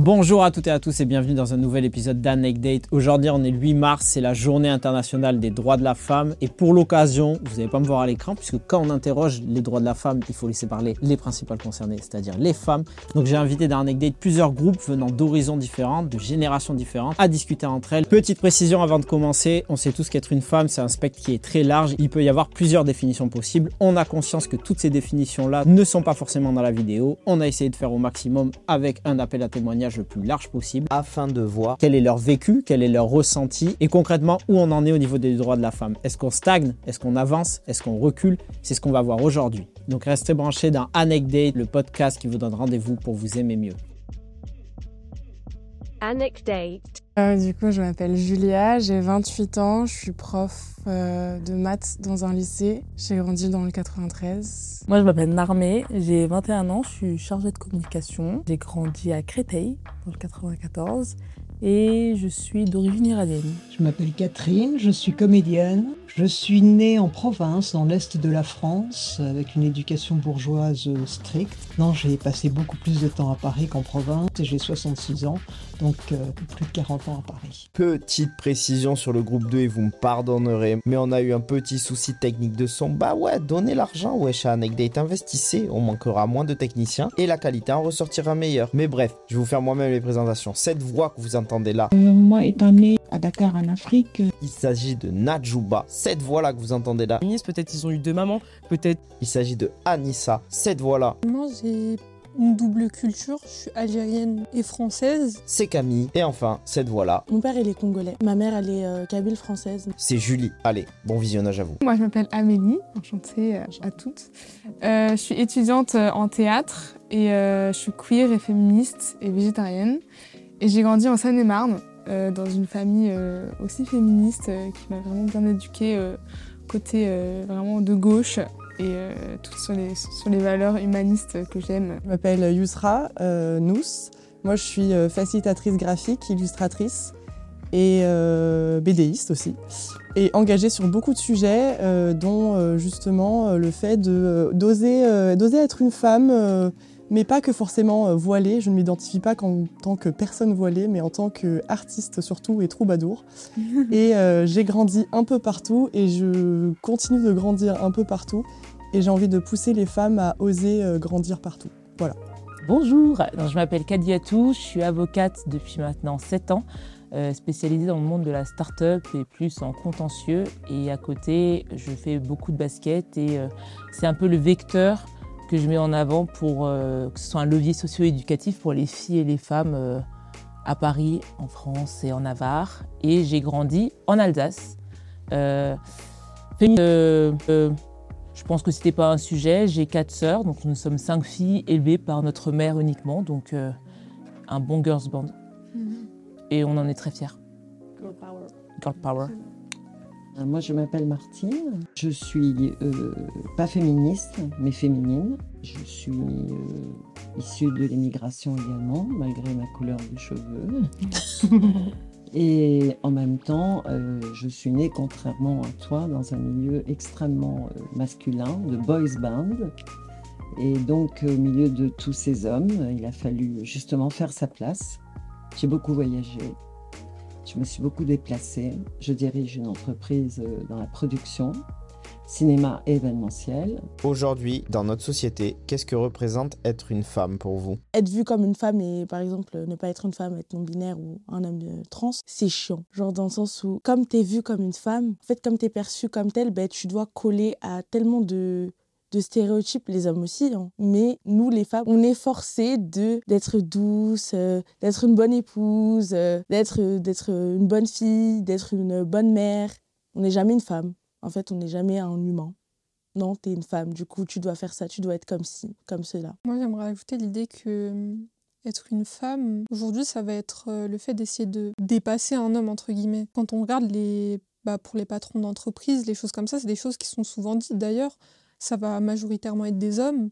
Bonjour à toutes et à tous et bienvenue dans un nouvel épisode d'Anecdate. Aujourd'hui on est le 8 mars, c'est la journée internationale des droits de la femme et pour l'occasion, vous n'allez pas me voir à l'écran puisque quand on interroge les droits de la femme, il faut laisser parler les principales concernées, c'est-à-dire les femmes. Donc j'ai invité dans Anecdate plusieurs groupes venant d'horizons différents, de générations différentes, à discuter entre elles. Petite précision avant de commencer, on sait tous qu'être une femme c'est un spectre qui est très large, il peut y avoir plusieurs définitions possibles. On a conscience que toutes ces définitions-là ne sont pas forcément dans la vidéo. On a essayé de faire au maximum avec un appel à témoignage le plus large possible afin de voir quel est leur vécu, quel est leur ressenti et concrètement où on en est au niveau des droits de la femme. Est-ce qu'on stagne? Est-ce qu'on avance? Est-ce qu'on recule? C'est ce qu'on va voir aujourd'hui. Donc restez branchés dans Anecdate, le podcast qui vous donne rendez-vous pour vous aimer mieux. Anecdate. Euh, du coup, je m'appelle Julia, j'ai 28 ans, je suis prof euh, de maths dans un lycée. J'ai grandi dans le 93. Moi, je m'appelle Narmé, j'ai 21 ans, je suis chargée de communication. J'ai grandi à Créteil, dans le 94 et je suis d'origine iranienne. Je m'appelle Catherine, je suis comédienne. Je suis née en province, dans l'est de la France, avec une éducation bourgeoise stricte. Non, j'ai passé beaucoup plus de temps à Paris qu'en province et j'ai 66 ans, donc euh, plus de 40 ans à Paris. Petite précision sur le groupe 2 et vous me pardonnerez, mais on a eu un petit souci technique de son. Bah ouais, donnez l'argent, wesh à Anecdate, investissez, on manquera moins de techniciens et la qualité en ressortira meilleure. Mais bref, je vais vous faire moi-même les présentations. Cette voix que vous entendez là, Euh, moi, étant née à Dakar, en Afrique, il s'agit de Najouba. Cette voix-là que vous entendez là, Peut-être ils ont eu deux mamans, peut-être il s'agit de Anissa. Cette voix-là, Moi, j'ai une double culture. Je suis algérienne et française. c'est Camille. Et enfin, cette voix-là, Mon père, il est congolais. Ma mère, elle est euh, kabyle française. c'est Julie. Allez, bon visionnage à vous. Moi, je m'appelle Amélie, enchantée euh, à toutes. Euh, je suis étudiante en théâtre et euh, je suis queer et féministe et végétarienne. Et j'ai grandi en Seine-et-Marne, euh, dans une famille euh, aussi féministe euh, qui m'a vraiment bien éduquée, euh, côté euh, vraiment de gauche et euh, tout sur les, sur les valeurs humanistes que j'aime. Je m'appelle Yousra euh, Nous. Moi, je suis euh, facilitatrice graphique, illustratrice et euh, BDiste aussi. Et engagée sur beaucoup de sujets, dont justement le fait d'oser, être une femme, mais pas que forcément euh, voilée. Je ne m'identifie pas qu'en tant que personne voilée, mais en tant qu'artiste surtout et troubadour. et euh, j'ai grandi un peu partout et je continue de grandir un peu partout. Et j'ai envie de pousser les femmes à oser euh, grandir partout. Voilà. Bonjour, je m'appelle Kadiatou, je suis avocate depuis maintenant 7 ans, spécialisée dans le monde de la start-up et plus en contentieux. Et à côté, je fais beaucoup de basket et c'est un peu le vecteur que je mets en avant pour euh, que ce soit un levier socio-éducatif pour les filles et les femmes euh, à Paris, en France et en Navarre. Et j'ai grandi en Alsace. Euh, euh, euh, je pense que c'était pas un sujet. J'ai quatre sœurs, donc nous sommes cinq filles élevées par notre mère uniquement, donc euh, un bon girls band. Et on en est très fiers. Girl power. Euh, moi je m'appelle Martine. Je suis euh, pas féministe, mais féminine. Je suis euh, issue de l'immigration également, malgré ma couleur de cheveux. Et en même temps, euh, je suis née, contrairement à toi, dans un milieu extrêmement euh, masculin, de boys band. Et donc, au milieu de tous ces hommes, il a fallu justement faire sa place. J'ai beaucoup voyagé. Je me suis beaucoup déplacée. Je dirige une entreprise euh, dans la production, cinéma et événementiel. Aujourd'hui, dans notre société, qu'est-ce que représente être une femme pour vous? Être vue comme une femme et par exemple ne pas être une femme, être non-binaire ou un homme euh, trans, c'est chiant. Genre dans le sens où, comme t'es vue comme une femme, en fait, comme t'es perçue comme telle, ben, tu dois coller à tellement de de stéréotypes, les hommes aussi, hein. mais nous les femmes, on est forcés de d'être douce, euh, d'être une bonne épouse, euh, d'être d'être une bonne fille, d'être une bonne mère. On n'est jamais une femme. En fait, on n'est jamais un humain. Non, t'es une femme. Du coup, tu dois faire ça. Tu dois être comme ci, comme cela. Moi, j'aimerais ajouter l'idée que euh, être une femme, aujourd'hui, ça va être le fait d'essayer de dépasser un homme, entre guillemets. Quand on regarde les, bah, pour les patrons d'entreprise, les choses comme ça, c'est des choses qui sont souvent dites d'ailleurs. Ça va majoritairement être des hommes.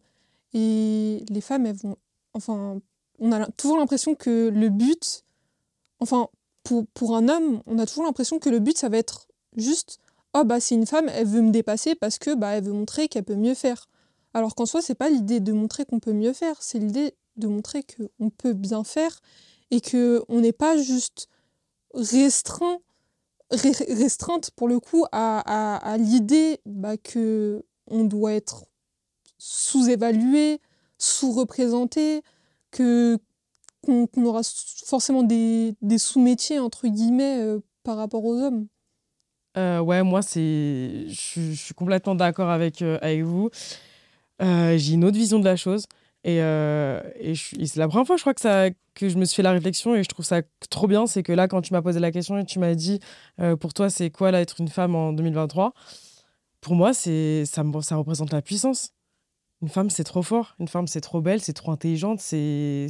Et les femmes, elles vont. Enfin, on a toujours l'impression que le but. Enfin, pour, pour un homme, on a toujours l'impression que le but, ça va être juste oh bah c'est une femme, elle veut me dépasser parce que bah elle veut montrer qu'elle peut mieux faire. Alors qu'en soi, c'est pas l'idée de montrer qu'on peut mieux faire, c'est l'idée de montrer qu'on peut bien faire et que on n'est pas juste restreint, restreinte pour le coup à, à, l'idée bah, que on doit être sous-évalué, sous-représenté, que qu'on aura forcément des, sous-métiers entre guillemets euh, par rapport aux hommes. Euh, ouais, moi c'est, je suis complètement d'accord avec euh, avec vous. J'ai une autre vision de la chose. Et, c'est la première fois, je crois, que, ça, que je me suis fait la réflexion et je trouve ça trop bien. C'est que là, quand tu m'as posé la question et tu m'as dit, pour toi, c'est quoi être une femme en 2023 Pour moi, c'est ça, ça représente la puissance. Une femme, c'est trop fort. Une femme, c'est trop belle, c'est trop intelligente. C'est,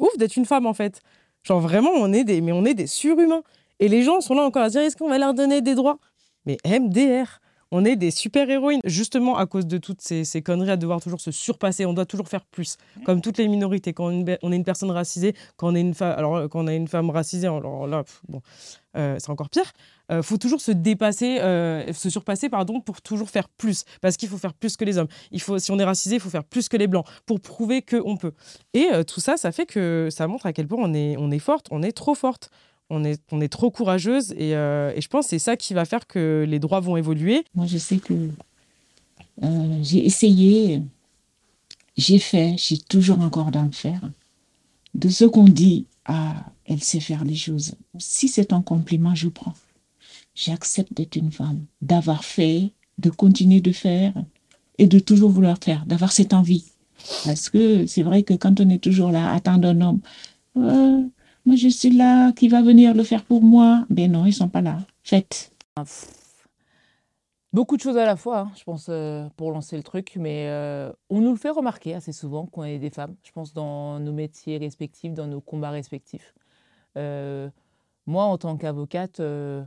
ouf d'être une femme, en fait. Genre, vraiment, on est des, mais on est des surhumains. Et les gens sont là encore à dire est-ce qu'on va leur donner des droits? Mais MDR on est des super-héroïnes, justement à cause de toutes ces, conneries à devoir toujours se surpasser. On doit toujours faire plus, comme toutes les minorités. Quand on est une personne racisée, quand on est une femme, alors quand on une femme racisée, alors là, bon, euh, c'est encore pire. Il euh, faut toujours se dépasser, euh, se surpasser, pardon, pour toujours faire plus, parce qu'il faut faire plus que les hommes. Il faut, si on est racisé, il faut faire plus que les blancs pour prouver qu'on peut. Et tout ça, ça fait que ça montre à quel point on est, on est forte, on est trop forte on est, on est trop courageuse et, je pense que c'est ça qui va faire que les droits vont évoluer. Moi, je sais que j'ai essayé, j'ai fait, j'ai toujours encore dans le faire. De ce qu'on dit, ah, elle sait faire les choses. Si c'est un compliment, je prends. J'accepte d'être une femme, d'avoir fait, de continuer de faire et de toujours vouloir faire, d'avoir cette envie. Parce que c'est vrai que quand on est toujours là, attendre un homme, moi je suis là, qui va venir le faire pour moi? Ben non, ils sont pas là. Faites. Beaucoup de choses à la fois, hein, je pense, euh, pour lancer le truc, mais euh, on nous le fait remarquer assez souvent qu'on est des femmes, je pense, dans nos métiers respectifs, dans nos combats respectifs. Euh, moi, en tant qu'avocate, je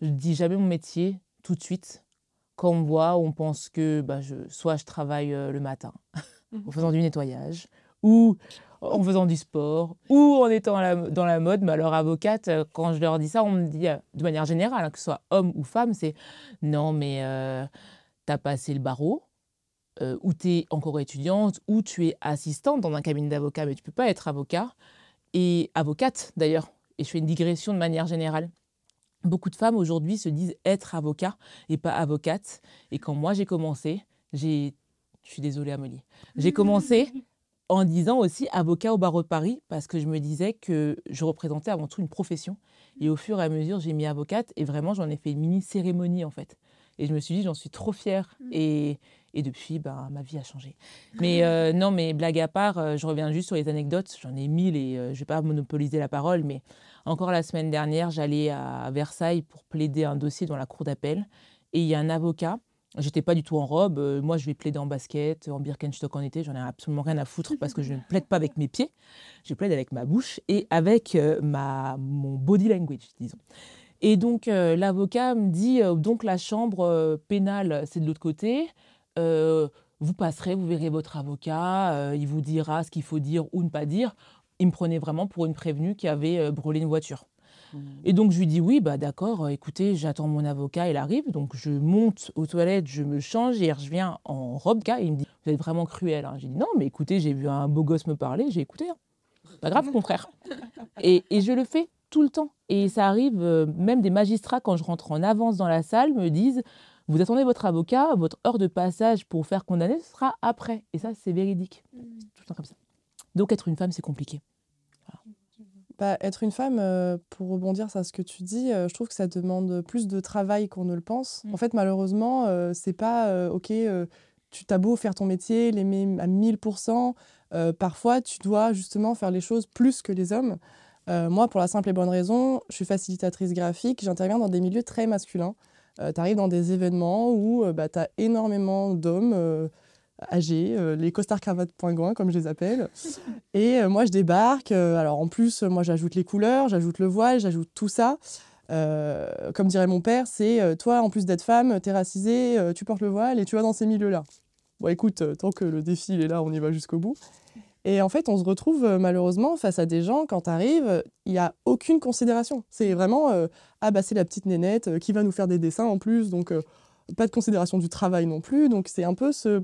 dis jamais mon métier tout de suite. Quand on me voit, on pense que bah, je, soit je travaille le matin en faisant du nettoyage, ou en faisant du sport ou en étant dans la mode. Mais alors, avocate, euh, quand je leur dis ça, on me dit euh, de manière générale, hein, que ce soit homme ou femme, c'est non, mais euh, tu as passé le barreau, ou tu es encore étudiante, ou tu es assistante dans un cabinet d'avocat, mais tu peux pas être avocat. Et avocate, d'ailleurs. Et je fais une digression de manière générale. Beaucoup de femmes aujourd'hui se disent être avocat et pas avocate. Et quand moi j'ai commencé, j'ai. Je suis désolée, Amélie. J'ai commencé en disant aussi avocat au barreau de Paris, parce que je me disais que je représentais avant tout une profession. Et au fur et à mesure, j'ai mis avocate, et vraiment, j'en ai fait une mini-cérémonie, en fait. Et je me suis dit, j'en suis trop fière. Mmh. Et, et depuis, ben, ma vie a changé. Mais euh, non, mais blague à part, euh, je reviens juste sur les anecdotes. J'en ai mille et euh, je ne vais pas monopoliser la parole. Mais encore la semaine dernière, j'allais à Versailles pour plaider un dossier dans la cour d'appel. Et il y a un avocat J'étais pas du tout en robe. Euh, moi, je vais plaider en basket, en Birkenstock en été. J'en ai absolument rien à foutre parce que je ne plaide pas avec mes pieds. Je plaide avec ma bouche et avec euh, ma, mon body language, disons. Et donc, euh, l'avocat me dit donc la chambre pénale, c'est de l'autre côté. vous passerez, vous verrez votre avocat. il vous dira ce qu'il faut dire ou ne pas dire. Il me prenait vraiment pour une prévenue qui avait brûlé une voiture. Et donc je lui dis oui, bah d'accord, euh, écoutez, j'attends mon avocat, il arrive. Donc je monte aux toilettes, je me change et je viens en robe gars. Il me dit, vous êtes vraiment cruel. Hein. J'ai dit non, mais écoutez, j'ai vu un beau gosse me parler, j'ai écouté. Hein. Pas grave, frère. Et, et, je le fais tout le temps. Et ça arrive, euh, même des magistrats, quand je rentre en avance dans la salle, me disent, vous attendez votre avocat, votre heure de passage pour faire condamner, ce sera après. Et ça, c'est véridique. Tout le temps comme ça. Donc être une femme, c'est compliqué. Bah, être une femme, euh, pour rebondir sur ce que tu dis, euh, je trouve que ça demande plus de travail qu'on ne le pense. En mmh. fait, malheureusement, euh, c'est pas OK, tu t'as beau faire ton métier, l'aimer à 1000%, parfois tu dois justement faire les choses plus que les hommes. moi, pour la simple et bonne raison, je suis facilitatrice graphique, j'interviens dans des milieux très masculins. tu arrives dans des événements où bah, tu as énormément d'hommes âgés, euh, les costards cravates poingouins comme je les appelle. Et euh, moi je débarque. Euh, alors en plus, moi j'ajoute les couleurs, j'ajoute le voile, j'ajoute tout ça. comme dirait mon père, c'est toi en plus d'être femme, t'es racisée, tu portes le voile et tu vas dans ces milieux-là. Bon écoute, tant que le défi est là, on y va jusqu'au bout. Et en fait, on se retrouve malheureusement face à des gens, quand tu arrives, il n'y a aucune considération. C'est vraiment, ah bah c'est la petite nénette qui va nous faire des dessins en plus, donc pas de considération du travail non plus. Donc c'est un peu ce,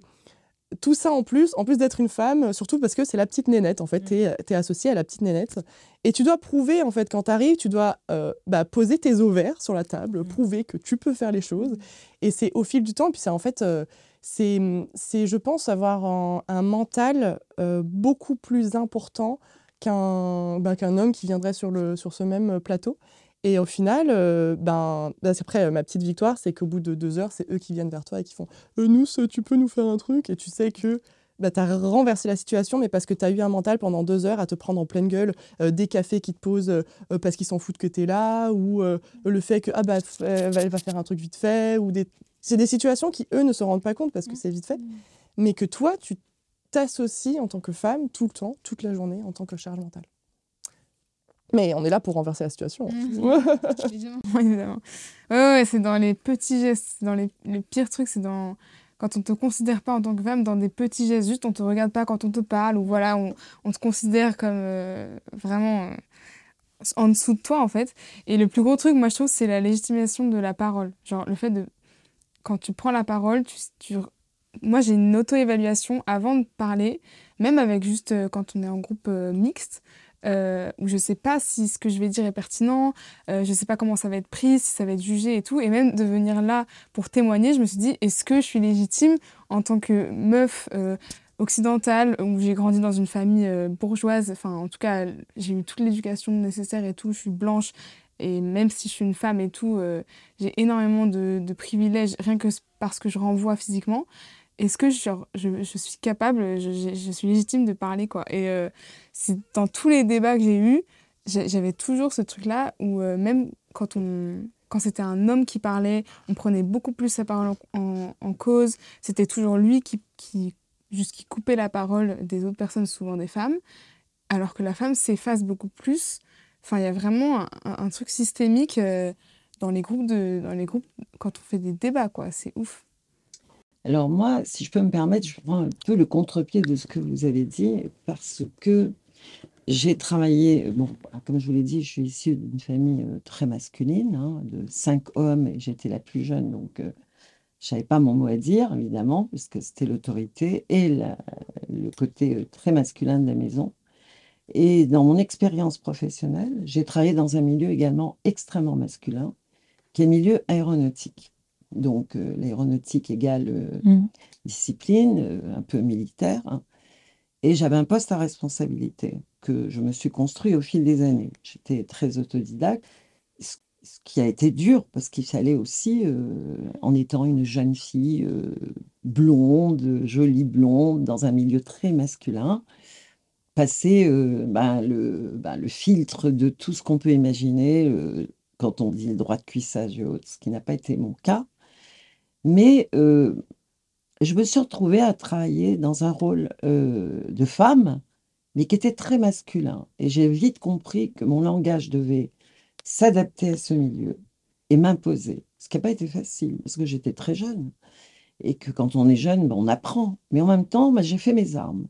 tout ça en plus, en plus d'être une femme, surtout parce que c'est la petite nénette, en fait, tu es, associée à la petite nénette. Et tu dois prouver, en fait, quand tu arrives, tu dois euh, bah, poser tes ovaires sur la table, prouver que tu peux faire les choses. Et c'est au fil du temps, puis c'est en fait, euh, c'est, je pense, avoir un, mental euh, beaucoup plus important qu'un bah, homme qui viendrait sur, le, sur ce même plateau. Et au final, euh, ben, ben après, euh, ma petite victoire, c'est qu'au bout de deux heures, c'est eux qui viennent vers toi et qui font euh, Nous, tu peux nous faire un truc Et tu sais que bah, tu as renversé la situation, mais parce que tu as eu un mental pendant deux heures à te prendre en pleine gueule des cafés qui te posent parce qu'ils s'en foutent que tu es là, ou le fait que ah, bah, elle va faire un truc vite fait. ou des... C'est des situations qui, eux, ne se rendent pas compte parce que c'est vite fait, mais que toi, tu t'associes en tant que femme tout le temps, toute la journée, en tant que charge mentale. Mais on est là pour renverser la situation. Mmh. évidemment. Ouais, ouais, c'est dans les petits gestes, dans les, les pires trucs, c'est dans quand on te considère pas en tant que femme dans des petits gestes, juste on te regarde pas quand on te parle, ou voilà, on, on te considère comme euh, vraiment euh, en dessous de toi en fait. Et le plus gros truc, moi je trouve, c'est la légitimation de la parole. Genre le fait de, quand tu prends la parole, tu, tu... moi j'ai une auto-évaluation avant de parler, même avec juste euh, quand on est en groupe mixte euh, où je sais pas si ce que je vais dire est pertinent, euh, je sais pas comment ça va être pris, si ça va être jugé et tout. Et même de venir là pour témoigner, je me suis dit, est-ce que je suis légitime en tant que meuf euh, occidentale, où j'ai grandi dans une famille euh, bourgeoise, enfin en tout cas j'ai eu toute l'éducation nécessaire et tout, je suis blanche. Et même si je suis une femme et tout, j'ai énormément de privilèges, rien que parce que je renvoie physiquement est-ce que genre, je, suis capable, je, suis légitime de parler quoi? Et euh, dans tous les débats que j'ai eus, j'avais toujours ce truc-là où euh, même quand quand c'était un homme qui parlait, on prenait beaucoup plus sa parole en, cause. C'était toujours lui qui, qui, coupait la parole des autres personnes, souvent des femmes, alors que la femme s'efface beaucoup plus. Enfin, il y a vraiment un, un truc systémique euh, dans les groupes de, dans les groupes quand on fait des débats, quoi. C'est ouf. Alors moi, si je peux me permettre, je prends un peu le contre-pied de ce que vous avez dit, parce que j'ai travaillé, comme je vous l'ai dit, je suis issue d'une famille euh, très masculine, hein, de cinq hommes, et j'étais la plus jeune, donc euh, je n'avais pas mon mot à dire, évidemment, puisque c'était l'autorité et le côté euh, très masculin de la maison. Et dans mon expérience professionnelle, j'ai travaillé dans un milieu également extrêmement masculin, qui est le milieu aéronautique donc euh, l'aéronautique égale euh, mmh. discipline, euh, un peu militaire. Hein. Et j'avais un poste à responsabilité que je me suis construit au fil des années. J'étais très autodidacte, ce qui a été dur parce qu'il fallait aussi, en étant une jeune fille blonde, jolie blonde, dans un milieu très masculin, passer ben, le, ben, le, filtre de tout ce qu'on peut imaginer quand on dit le droit de cuissage et autres, ce qui n'a pas été mon cas. Mais je me suis retrouvée à travailler dans un rôle de femme, mais qui était très masculin. Et j'ai vite compris que mon langage devait s'adapter à ce milieu et m'imposer. Ce qui n'a pas été facile, parce que j'étais très jeune. Et que quand on est jeune, ben, on apprend. Mais en même temps, ben, j'ai fait mes armes.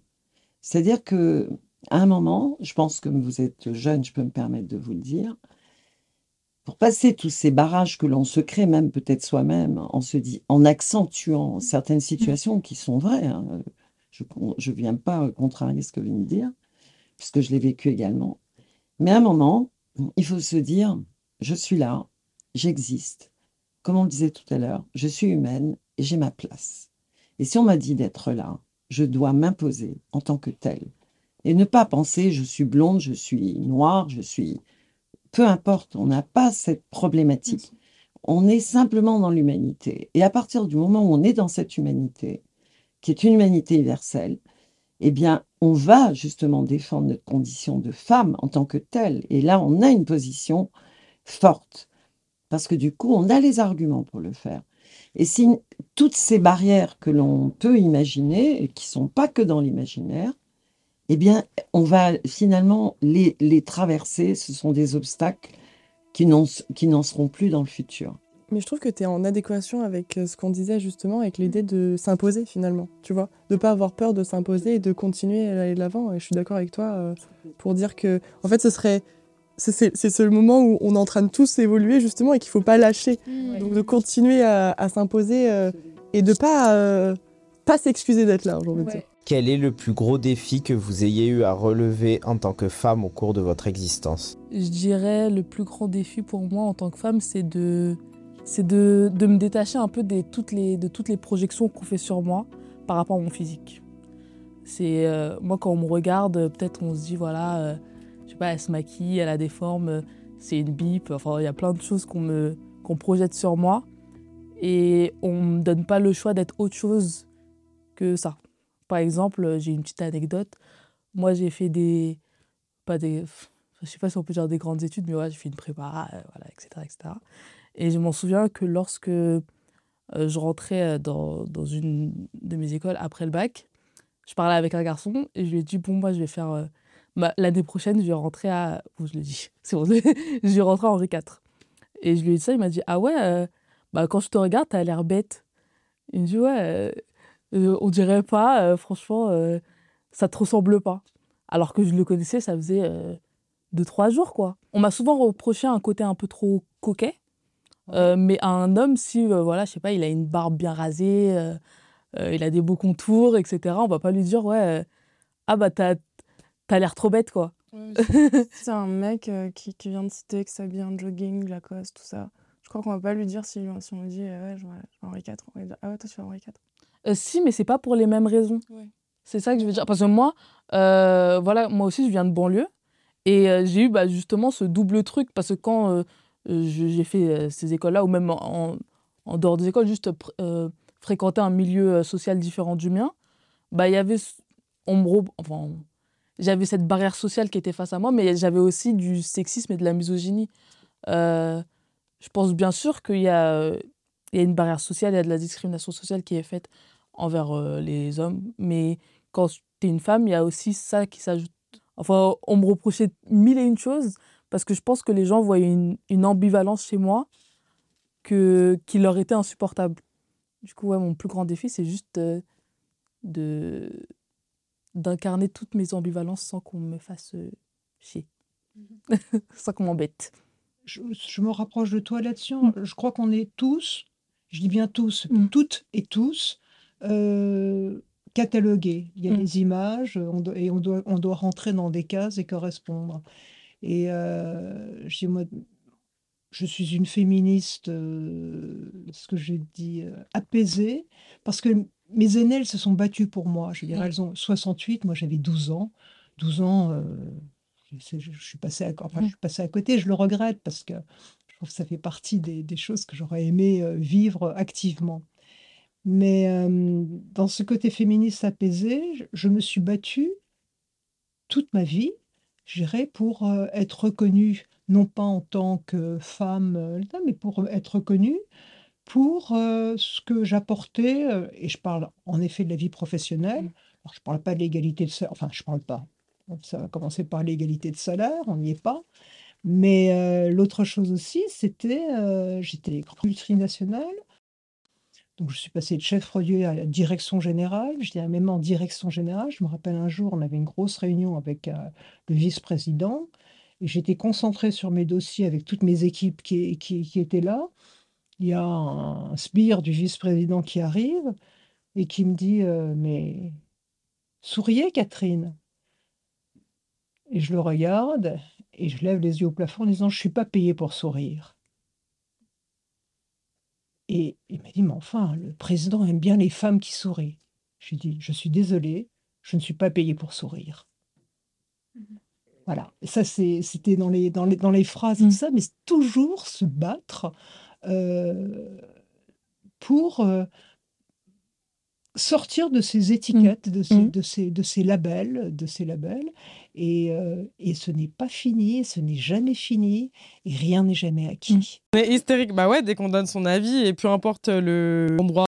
C'est-à-dire que à un moment, je pense que vous êtes jeune, je peux me permettre de vous le dire, pour passer tous ces barrages que l'on se crée, même peut-être soi-même, en se dit, en accentuant certaines situations qui sont vraies. Hein, je ne viens pas contrarier ce que vous venez de dire, puisque je l'ai vécu également. Mais à un moment, il faut se dire, je suis là, j'existe. Comme on le disait tout à l'heure, je suis humaine et j'ai ma place. Et si on m'a dit d'être là, je dois m'imposer en tant que telle. Et ne pas penser, je suis blonde, je suis noire, je suis peu importe, on n'a pas cette problématique. On est simplement dans l'humanité. Et à partir du moment où on est dans cette humanité, qui est une humanité universelle, eh bien, on va justement défendre notre condition de femme en tant que telle. Et là, on a une position forte. Parce que du coup, on a les arguments pour le faire. Et si toutes ces barrières que l'on peut imaginer, et qui ne sont pas que dans l'imaginaire, eh bien, on va finalement les, les traverser. Ce sont des obstacles qui n'en seront plus dans le futur. Mais je trouve que tu es en adéquation avec euh, ce qu'on disait justement, avec l'idée de s'imposer finalement, tu vois, de pas avoir peur de s'imposer et de continuer à aller de l'avant. Et je suis d'accord avec toi euh, pour dire que, en fait, ce serait, c'est ce moment où on est en train de tous évoluer justement et qu'il faut pas lâcher. Donc de continuer à, s'imposer euh, et de pas pas s'excuser d'être là, j'ai envie de Ouais. Quel est le plus gros défi que vous ayez eu à relever en tant que femme au cours de votre existence? Je dirais le plus grand défi pour moi en tant que femme, c'est de, me détacher un peu de toutes les projections qu'on fait sur moi par rapport à mon physique. C'est euh, moi quand on me regarde, peut-être on se dit voilà, euh, je sais pas, elle se maquille, elle a des formes, c'est une bip. Enfin, il y a plein de choses qu'on me projette sur moi et on me donne pas le choix d'être autre chose que ça. Par exemple, j'ai une petite anecdote. Moi, j'ai fait des pas des je sais pas si on peut dire des grandes études, mais ouais, j'ai fait une prépa, euh, voilà, etc., etc. Et je m'en souviens que lorsque euh, je rentrais euh, dans, une de mes écoles après le bac, je parlais avec un garçon et je lui ai dit, bon, moi, je vais faire... euh, ma- L'année prochaine, je vais rentrer à... Je le dis, c'est bon, je vais rentrer à Henri IV. Et je lui ai dit ça, il m'a dit, ah ouais, euh, bah, quand je te regarde, t'as l'air bête. Il me dit, ouais, euh, euh, on dirait pas, euh, franchement, euh, ça te ressemble pas. Alors que je le connaissais, ça faisait euh, deux, trois jours, quoi. On m'a souvent reproché un côté un peu trop coquet. Euh, mais un homme, si, euh, voilà, je sais pas, il a une barbe bien rasée, euh, euh, il a des beaux contours, etc., on va pas lui dire, ouais, euh, ah bah t'as l'air trop bête, quoi. C'est un mec euh, qui, qui vient de citer que s'habille en jogging, Lacoste, tout ça. Je crois qu'on va pas lui dire si, si on lui dit euh, ouais, à Henri IV. On va lui dire ah ouais, toi tu vas à Henri IV. Euh, si, mais c'est pas pour les mêmes raisons. Ouais. C'est ça que je veux dire. Parce que moi, euh, voilà, moi aussi, je viens de banlieue. Et euh, j'ai eu bah, justement ce double truc. Parce que quand j'ai fait ces écoles-là, ou même en, en dehors des écoles, juste fréquenter un milieu social différent du mien, bah, il y avait. On me enfin, j'avais cette barrière sociale qui était face à moi, mais j'avais aussi du sexisme et de la misogynie. Je pense bien sûr qu'il y a, il y a une barrière sociale, il y a de la discrimination sociale qui est faite envers euh, les hommes. Mais quand tu es une femme, il y a aussi ça qui s'ajoute. Enfin, on me reprochait mille et une choses parce que je pense que les gens voyaient une, une ambivalence chez moi que, qui leur était insupportable. Du coup, ouais, mon plus grand défi, c'est juste euh, de d'incarner toutes mes ambivalences sans qu'on me fasse euh, chier. sans qu'on m'embête. Je, je me rapproche de toi là-dessus. Je crois qu'on est tous, je dis bien tous, Mm. toutes et tous, euh, catalogués. Il y a Mm. des images on doit- et on doit, on doit rentrer dans des cases et correspondre. Et euh, je dis, moi, je suis une féministe, euh, ce que j'ai dit, euh, apaisée, parce que mes elles se sont battues pour moi. Je veux dire, Mm. elles ont 68, moi j'avais 12 ans. 12 ans, euh, je, suis passée à, enfin, je suis passée à côté, je le regrette parce que trouve que ça fait partie des, des choses que j'aurais aimé euh, vivre activement. Mais euh, dans ce côté féministe apaisé, je, je me suis battue toute ma vie, je dirais, pour euh, être reconnue, non pas en tant que femme, euh, mais pour être reconnue pour ce que j'apportais, et je parle en effet de la vie professionnelle, alors je ne parle pas de l'égalité de salaire, enfin je parle pas, ça va commencer par l'égalité de salaire, on n'y est pas, mais euh, l'autre chose aussi, c'était, euh, j'étais multinationale, donc je suis passée de chef produit à direction générale, je même en direction générale, je me rappelle un jour, on avait une grosse réunion avec euh, le vice-président, et j'étais concentrée sur mes dossiers avec toutes mes équipes qui, qui, qui étaient là, il y a un sbire du vice-président qui arrive et qui me dit euh, Mais souriez, Catherine. Et je le regarde et je lève les yeux au plafond en disant Je ne suis pas payée pour sourire. Et il m'a dit Mais enfin, le président aime bien les femmes qui sourient. Je lui ai dit Je suis désolée, je ne suis pas payée pour sourire. Voilà, ça c'était dans les, dans, les, dans les phrases et tout ça, mais toujours se battre euh, pour euh, sortir de ces étiquettes, de, ces, de, ces, de ces labels, de ces labels. Et, euh, et ce n'est pas fini, ce n'est jamais fini, et rien n'est jamais acquis. On est hystérique, bah ouais, dès qu'on donne son avis, et peu importe le endroit,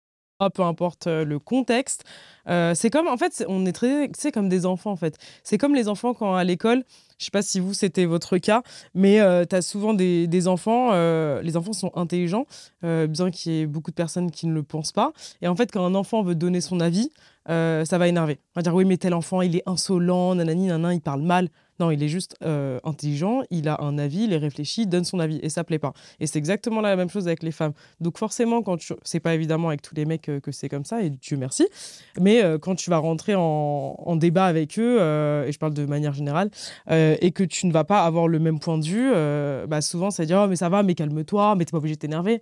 peu importe le contexte, euh, c'est comme, en fait, on est très, c'est comme des enfants, en fait. C'est comme les enfants quand à l'école, je sais pas si vous, c'était votre cas, mais tu as souvent des, enfants, euh, les enfants sont intelligents, euh, bien qu'il y ait beaucoup de personnes qui ne le pensent pas. Et en fait, quand un enfant veut donner son avis, euh, ça va énerver. On va dire, oui, mais tel enfant, il est insolent, nanani, nanan, il parle mal. Non, il est juste euh, intelligent, il a un avis, il est réfléchi, donne son avis et ça plaît pas. Et c'est exactement la même chose avec les femmes. Donc forcément, quand tu... c'est pas évidemment avec tous les mecs euh, que c'est comme ça, et Dieu merci, mais euh, quand tu vas rentrer en, en débat avec eux, et je parle de manière générale, et que tu ne vas pas avoir le même point de vue, bah souvent ça dire oh mais ça va, mais calme-toi, mais t'es pas obligé de t'énerver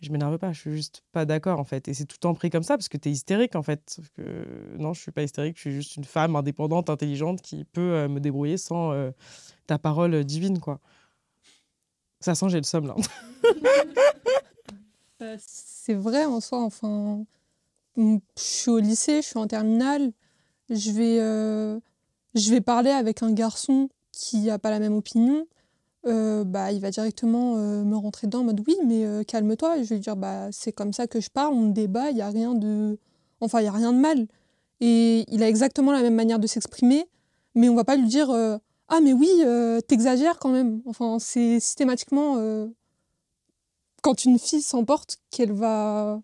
je m'énerve pas, je suis juste pas d'accord en fait. Et c'est tout le temps pris comme ça parce que tu es hystérique en fait. Que non, je suis pas hystérique, je suis juste une femme indépendante, intelligente qui peut euh, me débrouiller sans euh, ta parole divine quoi. Ça sent, j'ai le somme là. Euh, c'est vrai en soi, enfin, je suis au lycée, je suis en terminale, je vais, je vais parler avec un garçon qui n'a pas la même opinion euh, bah, il va directement euh, me rentrer dedans en mode oui, mais euh, calme-toi. Et je vais lui dire bah, c'est comme ça que je parle, on débat, il n'y a rien de. Enfin, il y a rien de mal. Et il a exactement la même manière de s'exprimer, mais on va pas lui dire ah, mais oui, t'exagères quand même. Enfin, c'est systématiquement quand une fille s'emporte qu'elle va.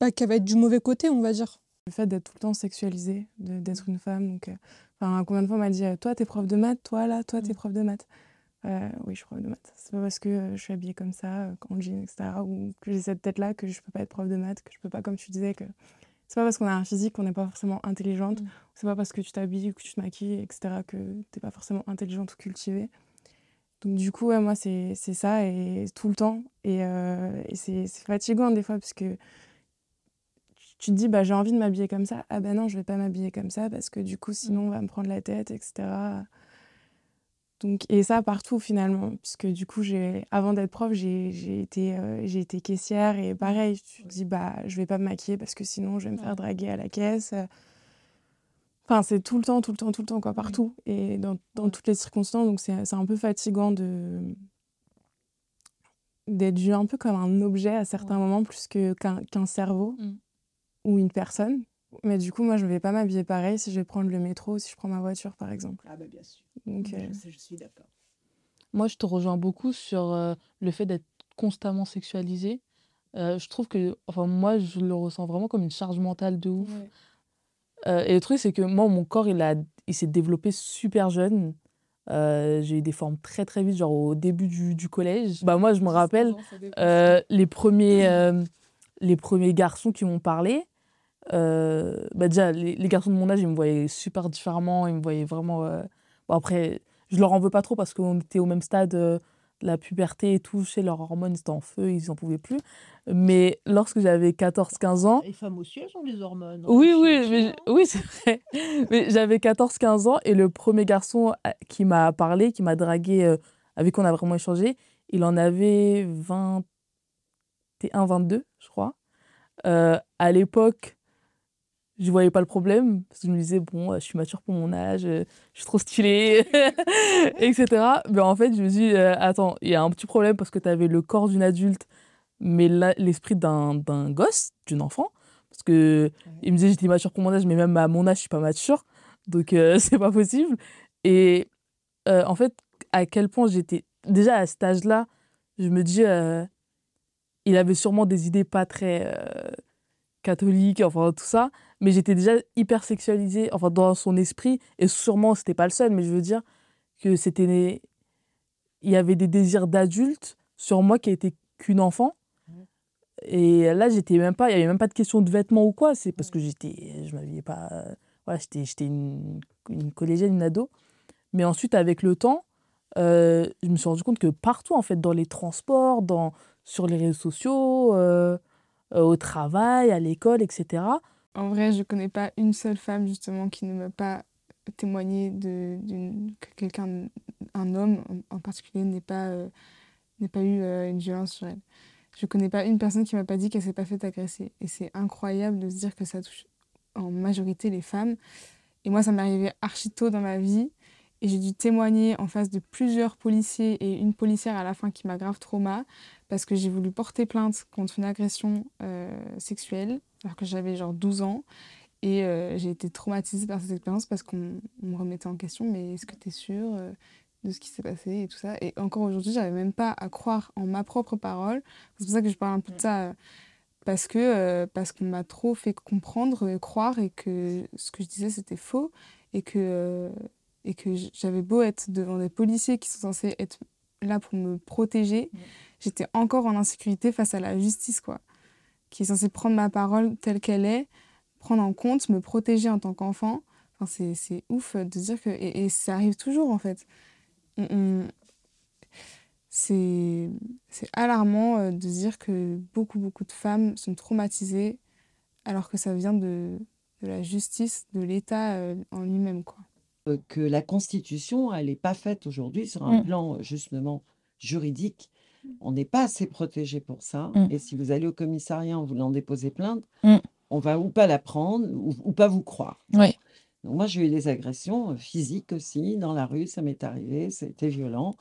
Bah, qu'elle va être du mauvais côté, on va dire. Le fait d'être tout le temps sexualisée, d'être une femme, donc Enfin, combien de fois on m'a dit Toi, t'es prof de maths, toi, là, toi, t'es mm. prof de maths. Euh, oui, je suis prof de maths. C'est pas parce que euh, je suis habillée comme ça, euh, en jean, etc., ou que j'ai cette tête-là que je peux pas être prof de maths, que je peux pas, comme tu disais, que c'est pas parce qu'on a un physique qu'on n'est pas forcément intelligente, mm. c'est pas parce que tu t'habilles ou que tu te maquilles, etc., que t'es pas forcément intelligente ou cultivée. Donc, du coup, ouais, moi, c'est ça, et tout le temps. Et, et c'est fatigant des fois, parce que tu te dis bah j'ai envie de m'habiller comme ça ah ben non je vais pas m'habiller comme ça parce que du coup sinon on va me prendre la tête etc donc et ça partout finalement puisque du coup avant d'être prof j'ai été euh, j'ai été caissière et pareil tu te dis bah je vais pas me maquiller parce que sinon je vais me faire draguer à la caisse. Enfin c'est tout le temps tout le temps tout le temps quoi partout et dans, dans toutes les circonstances. Donc c'est un peu fatigant de d'être vu un peu comme un objet à certains moments plus qu'un cerveau mmh. ou une personne. Mais du coup, moi, je ne vais pas m'habiller pareil si je vais prendre le métro ou si je prends ma voiture, par exemple. Ah bah bien sûr. Donc, euh, je, suis d'accord. Moi, je te rejoins beaucoup sur euh, le fait d'être constamment sexualisé. Euh, je trouve que, enfin, moi, je le ressens vraiment comme une charge mentale de ouf. et le truc, c'est que moi, mon corps, il, a, il s'est développé super jeune. j'ai eu des formes très très vite, genre au début du, du collège. Bah moi, je me rappelle les premiers, les premiers garçons qui m'ont parlé. Euh, bah déjà, les, garçons de mon âge, ils me voyaient super différemment. Ils me voyaient vraiment. Euh, bon, après, je leur en veux pas trop parce qu'on était au même stade euh, de la puberté et tout. Chez leurs hormones étaient en feu, ils n'en pouvaient plus. Mais lorsque j'avais 14-15 ans. Les femmes aussi, elles ont des hormones. Hein, oui, oui, mais, oui, c'est vrai. mais j'avais 14-15 ans et le premier garçon qui m'a parlé, qui m'a dragué, avec qui on a vraiment échangé, il en avait 21-22, je crois. à l'époque, je voyais pas le problème parce que je me disais bon euh, je suis mature pour mon âge euh, je suis trop stylée etc mais en fait je me dis euh, attends il y a un petit problème parce que tu avais le corps d'une adulte mais l'esprit d'un gosse d'une enfant. Parce que il me disait j'étais mature pour mon âge mais même à mon âge je suis pas mature. Donc c'est pas possible. Et en fait à quel point j'étais déjà à cet âge là je me dis il avait sûrement des idées pas très catholiques enfin tout ça mais j'étais déjà hyper sexualisée, enfin dans son esprit, et sûrement c'était pas le seul, mais je veux dire que c'était. Il y avait des désirs d'adulte sur moi qui était qu'une enfant. Et là, j'étais même pas, il y avait même pas de question de vêtements ou quoi, c'est parce que j'étais, je m'habillais pas, voilà, j'étais, une, une, collégienne, une ado. Mais ensuite, avec le temps, euh, je me suis rendu compte que partout, en fait, dans les transports, dans, sur les réseaux sociaux, euh, au travail, à l'école, etc., en vrai, je connais pas une seule femme justement qui ne m'a pas témoigné de, que quelqu'un, un homme en, particulier, n'ait pas, euh, pas eu euh, une violence sur elle. Je connais pas une personne qui m'a pas dit qu'elle s'est pas fait agresser. Et c'est incroyable de se dire que ça touche en majorité les femmes. Et moi, ça m'est arrivé archi tôt dans ma vie. Et j'ai dû témoigner en face de plusieurs policiers et une policière à la fin qui m'a grave trauma parce que j'ai voulu porter plainte contre une agression euh, sexuelle alors que j'avais genre 12 ans. Et euh, j'ai été traumatisée par cette expérience parce qu'on me remettait en question, mais est-ce que tu es sûre euh, de ce qui s'est passé et tout ça? Et encore aujourd'hui, j'avais même pas à croire en ma propre parole. C'est pour ça que je parle un peu de ça, parce que parce qu'on m'a trop fait comprendre, et croire, et que ce que je disais, c'était faux, et que et que j'avais beau être devant des policiers qui sont censés être là pour me protéger, j'étais encore en insécurité face à la justice, quoi, qui est censée prendre ma parole telle qu'elle est, prendre en compte, me protéger en tant qu'enfant. Enfin, c'est ouf de dire que... Et, ça arrive toujours, en fait. C'est alarmant euh, de dire que beaucoup, beaucoup de femmes sont traumatisées alors que ça vient de, de la justice, de l'État euh, en lui-même, quoi. Euh, que la Constitution, elle n'est pas faite aujourd'hui sur un Mm. plan justement juridique. On n'est pas assez protégé pour ça. Mm. Et si vous allez au commissariat en voulant déposer plainte, Mm. on va ou pas la prendre ou, ou pas vous croire. Oui. Donc moi, j'ai eu des agressions euh, physiques aussi dans la rue, ça m'est arrivé, c'était violent,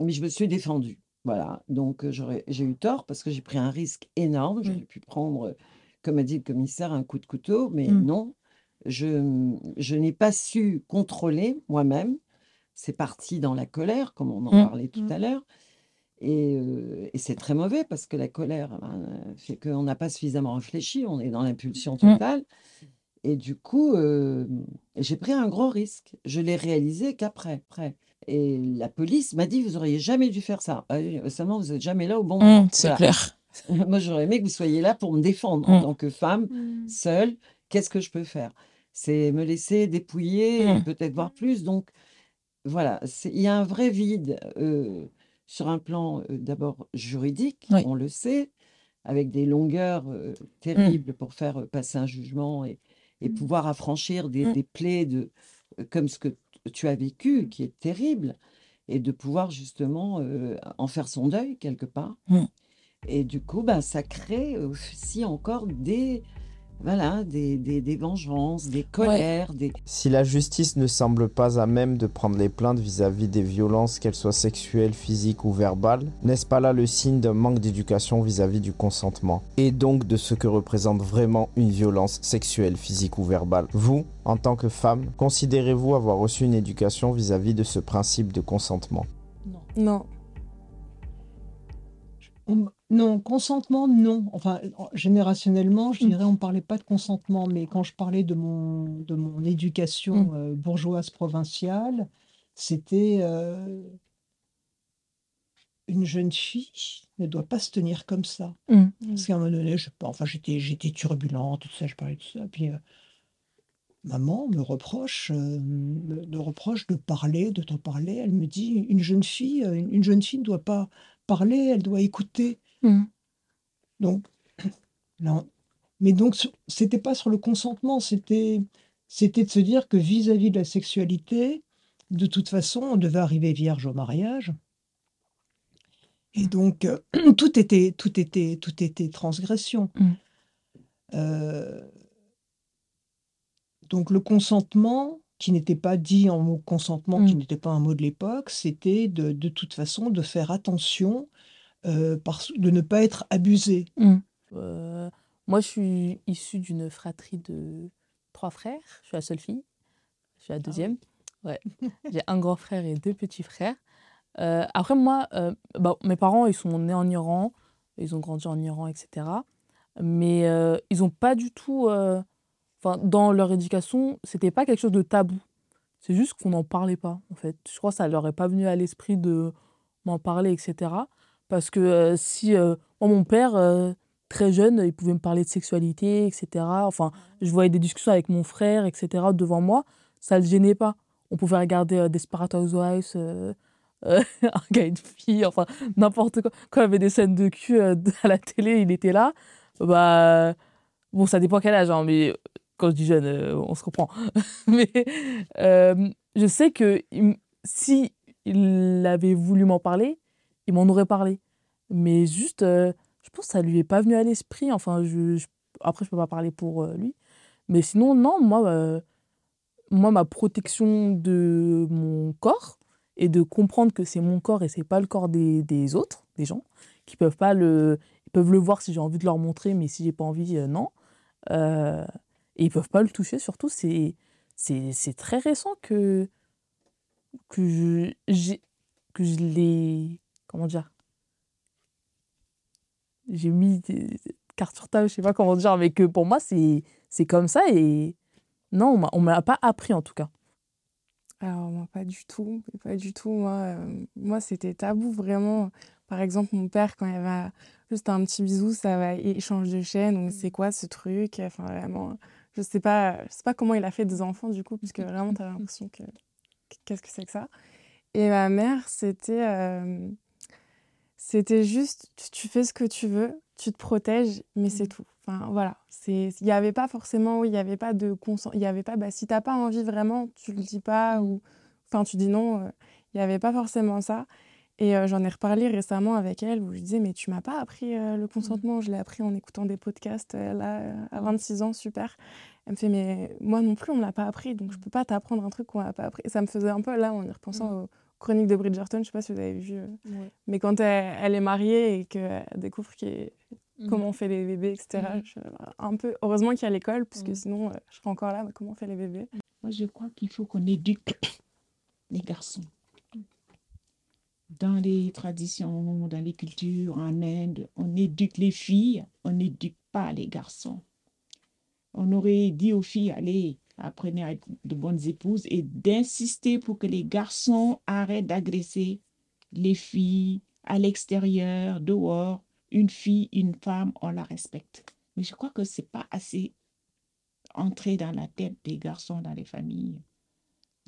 mais je me suis défendue. Voilà, donc euh, j'ai eu tort parce que j'ai pris un risque énorme. J'aurais pu prendre, euh, comme a dit le commissaire, un coup de couteau, mais non, je, je n'ai pas su contrôler moi-même. C'est parti dans la colère, comme on en Mm. parlait tout à l'heure. Et, euh, et c'est très mauvais parce que la colère ben, euh, fait qu'on n'a pas suffisamment réfléchi, on est dans l'impulsion Mm. totale. Et du coup, euh, j'ai pris un gros risque. Je l'ai réalisé qu'après. après. Et la police m'a dit, vous auriez jamais dû faire ça. Ah Seulement, vous n'êtes jamais là au bon moment. c'est Voilà. clair. Moi, j'aurais aimé que vous soyez là pour me défendre en tant que femme, seule. Qu'est-ce que je peux faire? C'est me laisser dépouiller, et Mm. peut-être voir plus. Donc, voilà, il y a un vrai vide euh, sur un plan euh, d'abord juridique, Oui. on le sait, avec des longueurs euh, terribles pour faire passer un jugement et, et pouvoir affranchir des, des plaies de, comme ce que tu as vécu, qui est terrible, et de pouvoir justement en faire son deuil quelque part. Et du coup, ben, ça crée aussi encore des, voilà, des, des, des vengeances, des colères, des... Si la justice ne semble pas à même de prendre les plaintes vis-à-vis des violences, qu'elles soient sexuelles, physiques ou verbales, n'est-ce pas là le signe d'un manque d'éducation vis-à-vis du consentement? Et donc de ce que représente vraiment une violence sexuelle, physique ou verbale? Vous, en tant que femme, considérez-vous avoir reçu une éducation vis-à-vis de ce principe de consentement? Non. On- Non, consentement, non. Enfin, en- générationnellement, je dirais, on ne parlait pas de consentement, mais quand je parlais de mon, de mon éducation euh, bourgeoise provinciale, c'était euh, une jeune fille ne doit pas se tenir comme ça. Mm. Parce qu'à un moment donné, je sais pas, enfin, j'étais, j'étais turbulente, tout ça, je parlais de ça. Puis, euh, maman me reproche, me, me reproche de parler, de t'en parler. Elle me dit, une jeune fille, une jeune fille ne doit pas parler, elle doit écouter. Mm. Donc, là, mais donc, c'était pas sur le consentement, c'était, c'était de se dire que vis-à-vis de la sexualité, de toute façon, on devait arriver vierge au mariage. Et donc, euh, tout était, tout était, tout était transgression. Mm. Euh, donc, le consentement, qui n'était pas dit en mot consentement, qui n'était pas un mot de l'époque, c'était de, de toute façon de faire attention, parce, de ne pas être abusé. Euh, moi, je suis issue d'une fratrie de trois frères. Je suis la seule fille. Je suis la deuxième. Ouais. J'ai un grand frère et deux petits frères. Euh, après, moi, euh, bah, mes parents, ils sont nés en Iran. Ils ont grandi en Iran, etc. Mais euh, ils n'ont pas du tout... euh, Enfin, dans leur éducation, c'était pas quelque chose de tabou. C'est juste qu'on n'en parlait pas, en fait. Je crois que ça leur est pas venu à l'esprit de m'en parler, etc. Parce que euh, si... euh, moi, mon père... euh, très jeune, il pouvait me parler de sexualité, etc. Enfin, je voyais des discussions avec mon frère, etc. devant moi. Ça ne le gênait pas. On pouvait regarder euh, Desperate Housewives, euh, euh, un gars et une fille, enfin, n'importe quoi. Quand il y avait des scènes de cul euh, à la télé, il était là. Bah, bon, ça dépend quel âge, hein, mais quand je dis jeune, euh, on se comprend. mais euh, je sais que il m- si il avait voulu m'en parler, il m'en aurait parlé. Mais juste, euh, je pense que ça lui est pas venu à l'esprit. Enfin, je, je- après, je peux pas parler pour euh, lui. Mais sinon, non, moi, euh, moi, ma protection de mon corps et de comprendre que c'est mon corps et c'est pas le corps des, autres, des gens, qui peuvent pas le, ils peuvent le voir si j'ai envie de leur montrer, mais si j'ai pas envie, non. Et ils peuvent pas le toucher, surtout, c'est, c'est, c'est très récent que, que j'ai, que je l'ai, comment dire, j'ai mis des cartes sur table, je sais pas comment dire, mais que pour moi, c'est, c'est comme ça et non, on m'a- on m'a pas appris en tout cas. Alors, moi, pas du tout. Pas du tout. Moi, euh, moi c'était tabou, vraiment. Par exemple, mon père, quand il avait juste un petit bisou, ça va, il change de chaîne. Donc, c'est quoi ce truc? Enfin, vraiment, je sais pas, je sais pas comment il a fait des enfants, du coup, puisque vraiment, tu as l'impression que. Qu'est-ce que c'est que ça? Et ma mère, c'était. euh, c'était juste, tu- fais ce que tu veux, tu te protèges, mais c'est tout. Enfin, voilà. C'est, il n'y avait pas forcément, il n'y avait pas de consent, il y avait pas, bah, si t'as pas envie vraiment, tu le dis pas, ou, enfin, tu dis non, euh, il n'y avait pas forcément ça. Et euh, j'en ai reparlé récemment avec elle, où je disais, mais tu m'as pas appris euh, le consentement, je l'ai appris en écoutant des podcasts, euh, là, à 26 ans, super. Elle me fait, mais moi non plus, on ne l'a pas appris, donc je peux pas t'apprendre un truc qu'on n'a pas appris. Et ça me faisait un peu, là, en y repensant chroniques de Bridgerton, je sais pas si vous avez vu, euh, Ouais. mais quand elle, elle est mariée et qu'elle découvre qu'il- Mhm. comment on fait les bébés, etc., Mhm. je- un peu, heureusement qu'il y a l'école, parce que sinon, euh, je serais encore là, mais comment on fait les bébés Moi, je crois qu'il faut qu'on éduque les garçons. Dans les traditions, dans les cultures, en Inde, on éduque les filles, on n'éduque pas les garçons. On aurait dit aux filles, allez, apprenez à être de bonnes épouses et d'insister pour que les garçons arrêtent d'agresser les filles à l'extérieur, dehors. Une fille, une femme, on la respecte. Mais je crois que c'est pas assez entré dans la tête des garçons dans les familles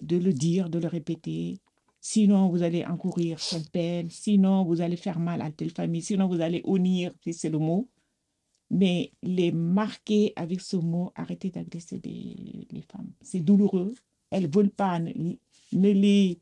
de le dire, de le répéter. Sinon, vous allez encourir telle peine. Sinon, vous allez faire mal à telle famille. Sinon, vous allez honnir, si c'est le mot. Mais les marquer avec ce mot, arrêtez d'agresser les, femmes. C'est douloureux. Elles ne veulent pas. Ne, ne les,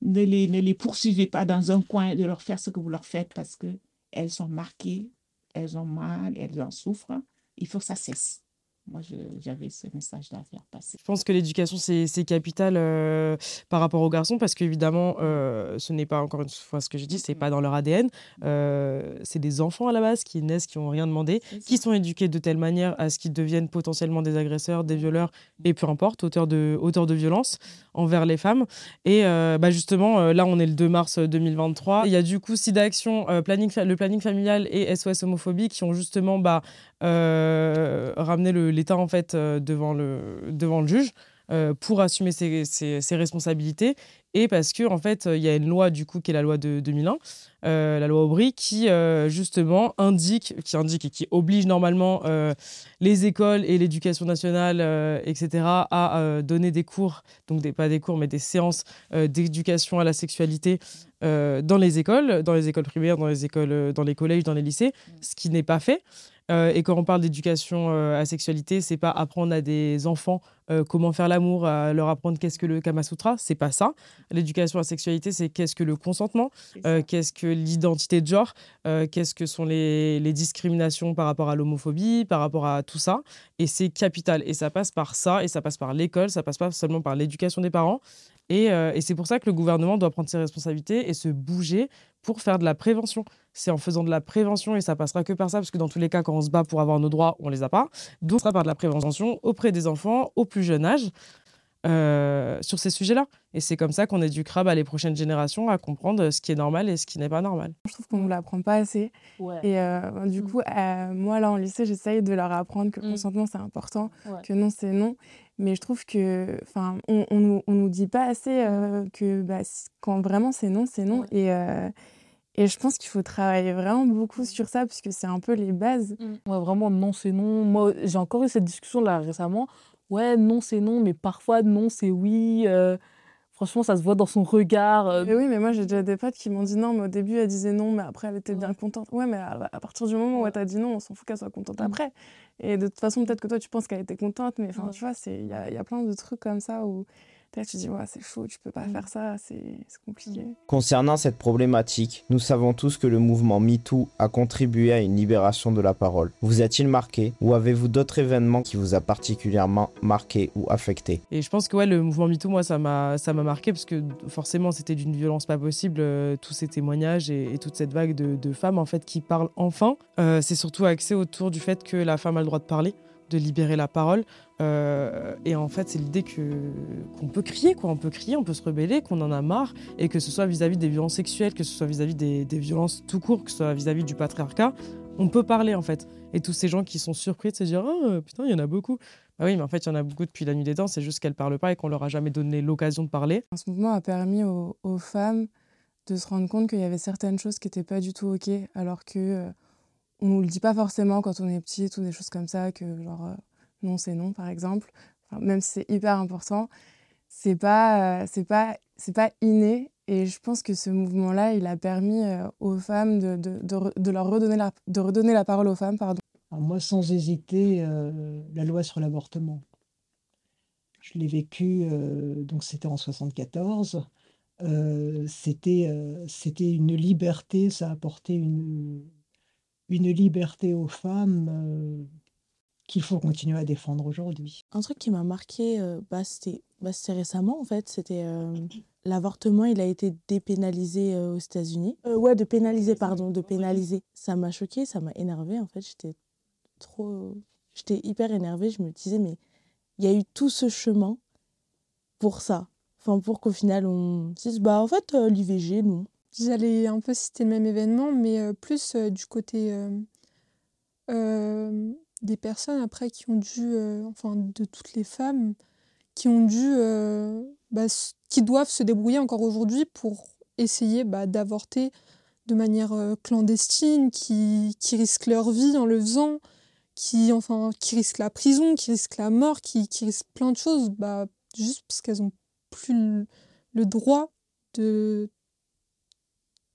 ne, les, ne les poursuivez pas dans un coin de leur faire ce que vous leur faites parce que elles sont marquées, elles ont mal, elles en souffrent. Il faut que ça cesse. Moi, j'avais ce message-là à faire passer. Je pense que l'éducation, c'est capital euh, par rapport aux garçons parce qu'évidemment, euh, ce n'est pas, encore une fois ce que j'ai dit, c'est pas dans leur ADN. Euh, c'est des enfants à la base qui naissent, qui n'ont rien demandé, qui sont éduqués de telle manière à ce qu'ils deviennent potentiellement des agresseurs, des violeurs et peu importe, auteurs de, auteurs de violences envers les femmes. Et euh, bah justement, là, on est le 2 mars 2023. Il y a du coup SIDA Action, planning, le planning familial et SOS homophobie qui ont justement bah, ramené le- l'État en fait euh, devant le, devant le juge. euh, pour assumer ses, responsabilités et parce que en fait il y a une loi du coup qui est la loi de 2001 euh, la loi Aubry qui justement indique qui indique et qui oblige normalement les écoles et l'éducation nationale etc à donner des cours donc pas des cours mais des séances d'éducation à la sexualité dans les écoles dans les écoles primaires dans les écoles dans les collèges dans les lycées ce qui n'est pas fait euh, et quand on parle d'éducation euh, à la sexualité, c'est pas apprendre à des enfants euh, comment faire l'amour, à leur apprendre qu'est-ce que le Kama Sutra, c'est pas ça. L'éducation à la sexualité, c'est qu'est-ce que le consentement, euh, qu'est-ce que l'identité de genre, qu'est-ce que sont les, les discriminations par rapport à l'homophobie, par rapport à tout ça. Et c'est capital. Et ça passe par ça, et ça passe par l'école, ça passe pas seulement par l'éducation des parents. Et, euh, et c'est pour ça que le gouvernement doit prendre ses responsabilités et se bouger pour faire de la prévention. C'est en faisant de la prévention et ça passera que par ça, parce que dans tous les cas, quand on se bat pour avoir nos droits, on les a pas. Donc, ça sera par de la prévention auprès des enfants au plus jeune âge euh, sur ces sujets-là. Et c'est comme ça qu'on éduquera bah, les prochaines générations à comprendre ce qui est normal et ce qui n'est pas normal. Je trouve qu'on ne nous l'apprend pas assez. Ouais. Et euh, du coup, euh, moi, là, en lycée, j'essaye de leur apprendre que le consentement, c'est important, Ouais. que non, c'est non. Mais je trouve que, enfin, on, on, nous- on nous dit pas assez euh, que bah, quand vraiment c'est non, c'est non. Et, euh, et je pense qu'il faut travailler vraiment beaucoup sur ça, puisque c'est un peu les bases. Ouais, vraiment, non, c'est non. Moi, j'ai encore eu cette discussion là récemment. Ouais, non, c'est non, mais parfois, non, c'est oui. Euh, franchement, ça se voit dans son regard. euh. Mais oui, mais moi, j'ai déjà des potes qui m'ont dit non, mais au début, elle disait non, mais après, elle était bien contente. Ouais, mais à, à partir du moment où elle t'a dit non, on s'en fout qu'elle soit contente après. Et de toute façon, peut-être que toi, tu penses qu'elle était contente, mais enfin, Ouais. tu vois, c'est- il y a, il y a plein de trucs comme ça où peut tu dis, ouais, c'est chaud, tu peux pas faire ça, c'est compliqué. Concernant cette problématique, nous savons tous que le mouvement MeToo a contribué à une libération de la parole. Vous a-t-il marqué ou avez-vous d'autres événements qui vous a particulièrement marqué ou affecté? Et je pense que ouais, le mouvement MeToo, moi, ça m'a ça m'a marqué parce que forcément, c'était d'une violence pas possible, euh, tous ces témoignages et, et toute cette vague de, de femmes en fait qui parlent enfin. Euh, c'est surtout axé autour du fait que la femme a le droit de parler, de libérer la parole. Euh, et en fait, c'est l'idée que qu'on peut crier, quoi. On peut crier, on peut se rebeller, qu'on en a marre, et que ce soit vis-à-vis des violences sexuelles, que ce soit vis-à-vis des, des violences tout court, que ce soit vis-à-vis du patriarcat, on peut parler en fait. Et tous ces gens qui sont surpris de se dire, oh putain, il y en a beaucoup. Bah oui, mais en fait, il y en a beaucoup depuis la nuit des temps, c'est juste qu'elles parlent pas et qu'on leur a jamais donné l'occasion de parler. Ce mouvement a permis aux, femmes de se rendre compte qu'il y avait certaines choses qui n'étaient pas du tout OK, alors que euh, on nous le dit pas forcément quand on est petite ou des choses comme ça, que genre euh, non c'est non par exemple, même si c'est hyper important, c'est pas euh, c'est pas c'est pas inné et je pense que ce mouvement-là, il a permis euh, aux femmes de, de, de, leur redonner la, de redonner la parole aux femmes, pardon. Moi, sans hésiter, la loi sur l'avortement. Je l'ai vécu, donc c'était en 74. Euh, c'était euh, c'était une liberté, ça apportait une, une liberté aux femmes euh, qu'il faut continuer à défendre aujourd'hui. Un truc qui m'a marqué, euh, bah, c'était bah, c'était récemment en fait, c'était euh, l'avortement, il a été dépénalisé aux États-Unis. Ouais, de pénaliser, pardon, de pénaliser. Ça m'a choqué, ça m'a énervé en fait. J'étais trop. J'étais hyper énervée. Je me disais, mais il y a eu tout ce chemin pour ça. Enfin, pour qu'au final, on se dise, bah en fait, l'IVG, non. J'allais un peu citer le même événement, mais euh, plus euh, du côté euh, des personnes après qui ont dû, enfin de toutes les femmes, qui ont dû, bah, qui doivent se débrouiller encore aujourd'hui pour essayer bah, d'avorter de manière clandestine, qui, qui risquent leur vie en le faisant, qui, enfin, qui risquent la prison, qui risquent la mort, qui, risquent plein de choses, bah, juste parce qu'elles n'ont plus le droit de,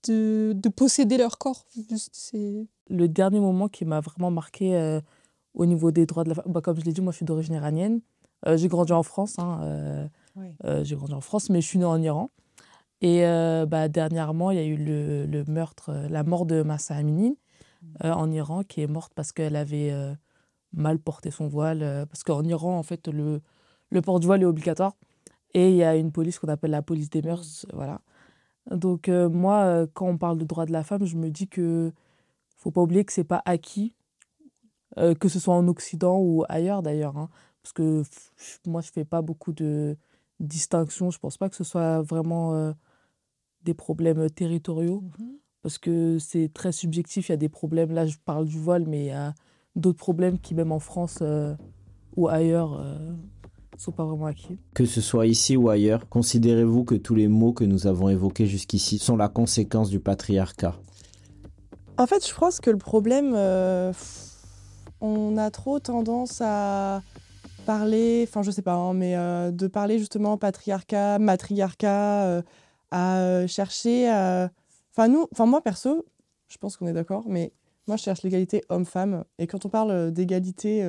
de, de posséder leur corps. Juste, c'est... Le dernier moment qui m'a vraiment marqué euh, au niveau des droits de la femme, bah, comme je l'ai dit, moi je suis d'origine iranienne. Euh, j'ai grandi en France, hein, euh, Oui. j'ai grandi en France, mais je suis née en Iran. Et bah, dernièrement, il y a eu le, le meurtre, la mort de Massa Amini euh, en Iran, qui est morte parce qu'elle avait mal porté son voile. parce qu'en Iran, en fait, le, le port du voile est obligatoire. Et il y a une police qu'on appelle la police des mœurs. Voilà. Donc, euh, moi, euh, quand on parle de droits de la femme, je me dis que faut pas oublier que c'est pas acquis, euh, que ce soit en Occident ou ailleurs d'ailleurs. hein. parce que moi, je fais pas beaucoup de distinctions. Je pense pas que ce soit vraiment des problèmes territoriaux. Parce que c'est très subjectif. Il y a des problèmes. Là, je parle du voile, mais il y a d'autres problèmes qui, même en France ou ailleurs, sont pas vraiment acquis. Que ce soit ici ou ailleurs, considérez-vous que tous les mots que nous avons évoqués jusqu'ici sont la conséquence du patriarcat? En fait, je pense que le problème, euh, on a trop tendance à parler, enfin je sais pas, hein, mais euh, de parler justement patriarcat, matriarcat, euh, à chercher, enfin nous, enfin moi perso, je pense qu'on est d'accord, mais moi je cherche l'égalité homme-femme, et quand on parle d'égalité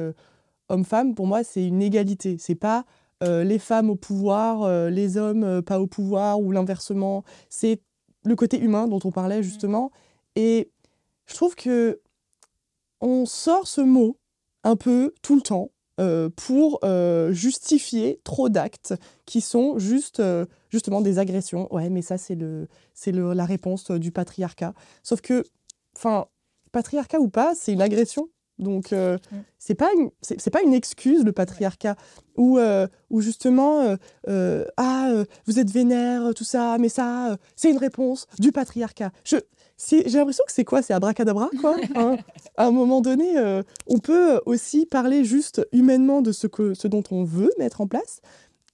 homme-femme, pour moi c'est une égalité, c'est pas euh, les femmes au pouvoir, euh, les hommes euh, pas au pouvoir ou l'inversement, c'est le côté humain dont on parlait justement, et je trouve que on sort ce mot un peu tout le temps pour justifier trop d'actes qui sont juste justement des agressions. Ouais, mais ça c'est le c'est la réponse du patriarcat. Sauf que, enfin, patriarcat ou pas, c'est une agression. Donc euh, c'est pas une c'est pas une excuse le patriarcat ou euh, ou justement euh, euh, ah vous êtes vénère tout ça mais ça c'est une réponse du patriarcat. Je j'ai l'impression que c'est quoi? C'est abracadabra, quoi hein? À un moment donné, on peut aussi parler juste humainement de ce, que, ce dont on veut mettre en place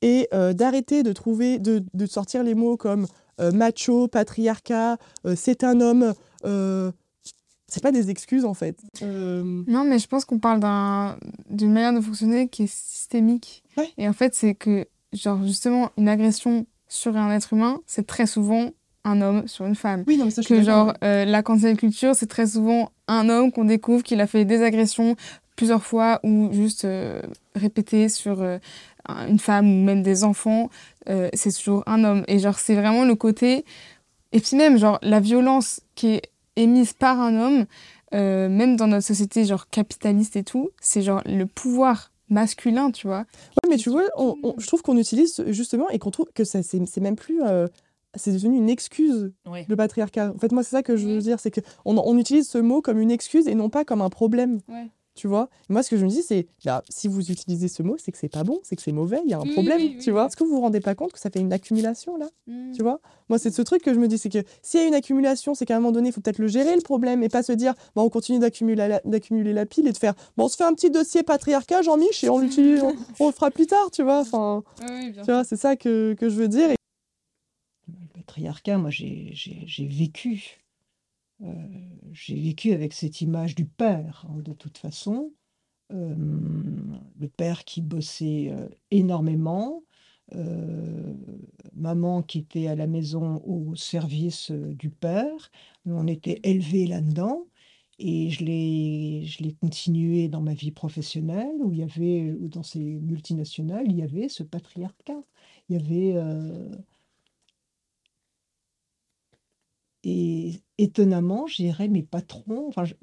et d'arrêter de trouver, de, de sortir les mots comme macho, patriarcat, c'est un homme. C'est pas des excuses en fait. Euh, Non, mais je pense qu'on parle d'un- d'une manière de fonctionner qui est systémique. Et en fait, c'est que, genre, justement, une agression sur un être humain, c'est très souvent un homme sur une femme. Oui, non, mais ça, je Que, genre, euh, la cancel culture, c'est très souvent un homme qu'on découvre qu'il a fait des agressions plusieurs fois ou juste euh, répétées sur un- une femme ou même des enfants. c'est toujours un homme. Et, genre, c'est vraiment le côté. Et puis, même, genre, la violence qui est émise par un homme, euh, même dans notre société genre capitaliste et tout, c'est genre le pouvoir masculin, tu vois. Ouais, mais tu vois, on- on- je trouve qu'on utilise justement et qu'on trouve que ça c'est c'est même plus. euh, c'est devenu une excuse, Ouais. le patriarcat. En fait, moi, c'est ça que je veux dire, c'est qu'on on utilise ce mot comme une excuse et non pas comme un problème. Ouais. Tu vois. Moi, ce que je me dis, c'est, bah, si vous utilisez ce mot, c'est que c'est pas bon, c'est que c'est mauvais, il y a un Oui, problème, oui, oui, tu vois. Est-ce que vous vous rendez pas compte que ça fait une accumulation, là Mm. Tu vois? Moi, c'est ce truc que je me dis, c'est que s'il y a une accumulation, c'est qu'à un moment donné, il faut peut-être le gérer, le problème, et pas se dire, bah, on continue d'accumuler la, d'accumuler la pile et de faire, bon, on se fait un petit dossier patriarcat, Jean-Mich, et on l'utilise, on, on le fera plus tard, tu vois. Enfin, Oui, oui, bien tu vois, c'est ça que, que je veux dire. Le patriarcat, moi, j'ai j'ai- j'ai vécu. Euh, j'ai vécu avec cette image du père, hein, de toute façon. Euh, le père qui bossait euh, énormément, maman qui était à la maison au service du père. On était élevés là-dedans. Et je l'ai, continué dans ma vie professionnelle, où il y avait, ou dans ces multinationales, il y avait ce patriarcat. Il y avait, et étonnamment, je dirais, mes patrons, enfin, je-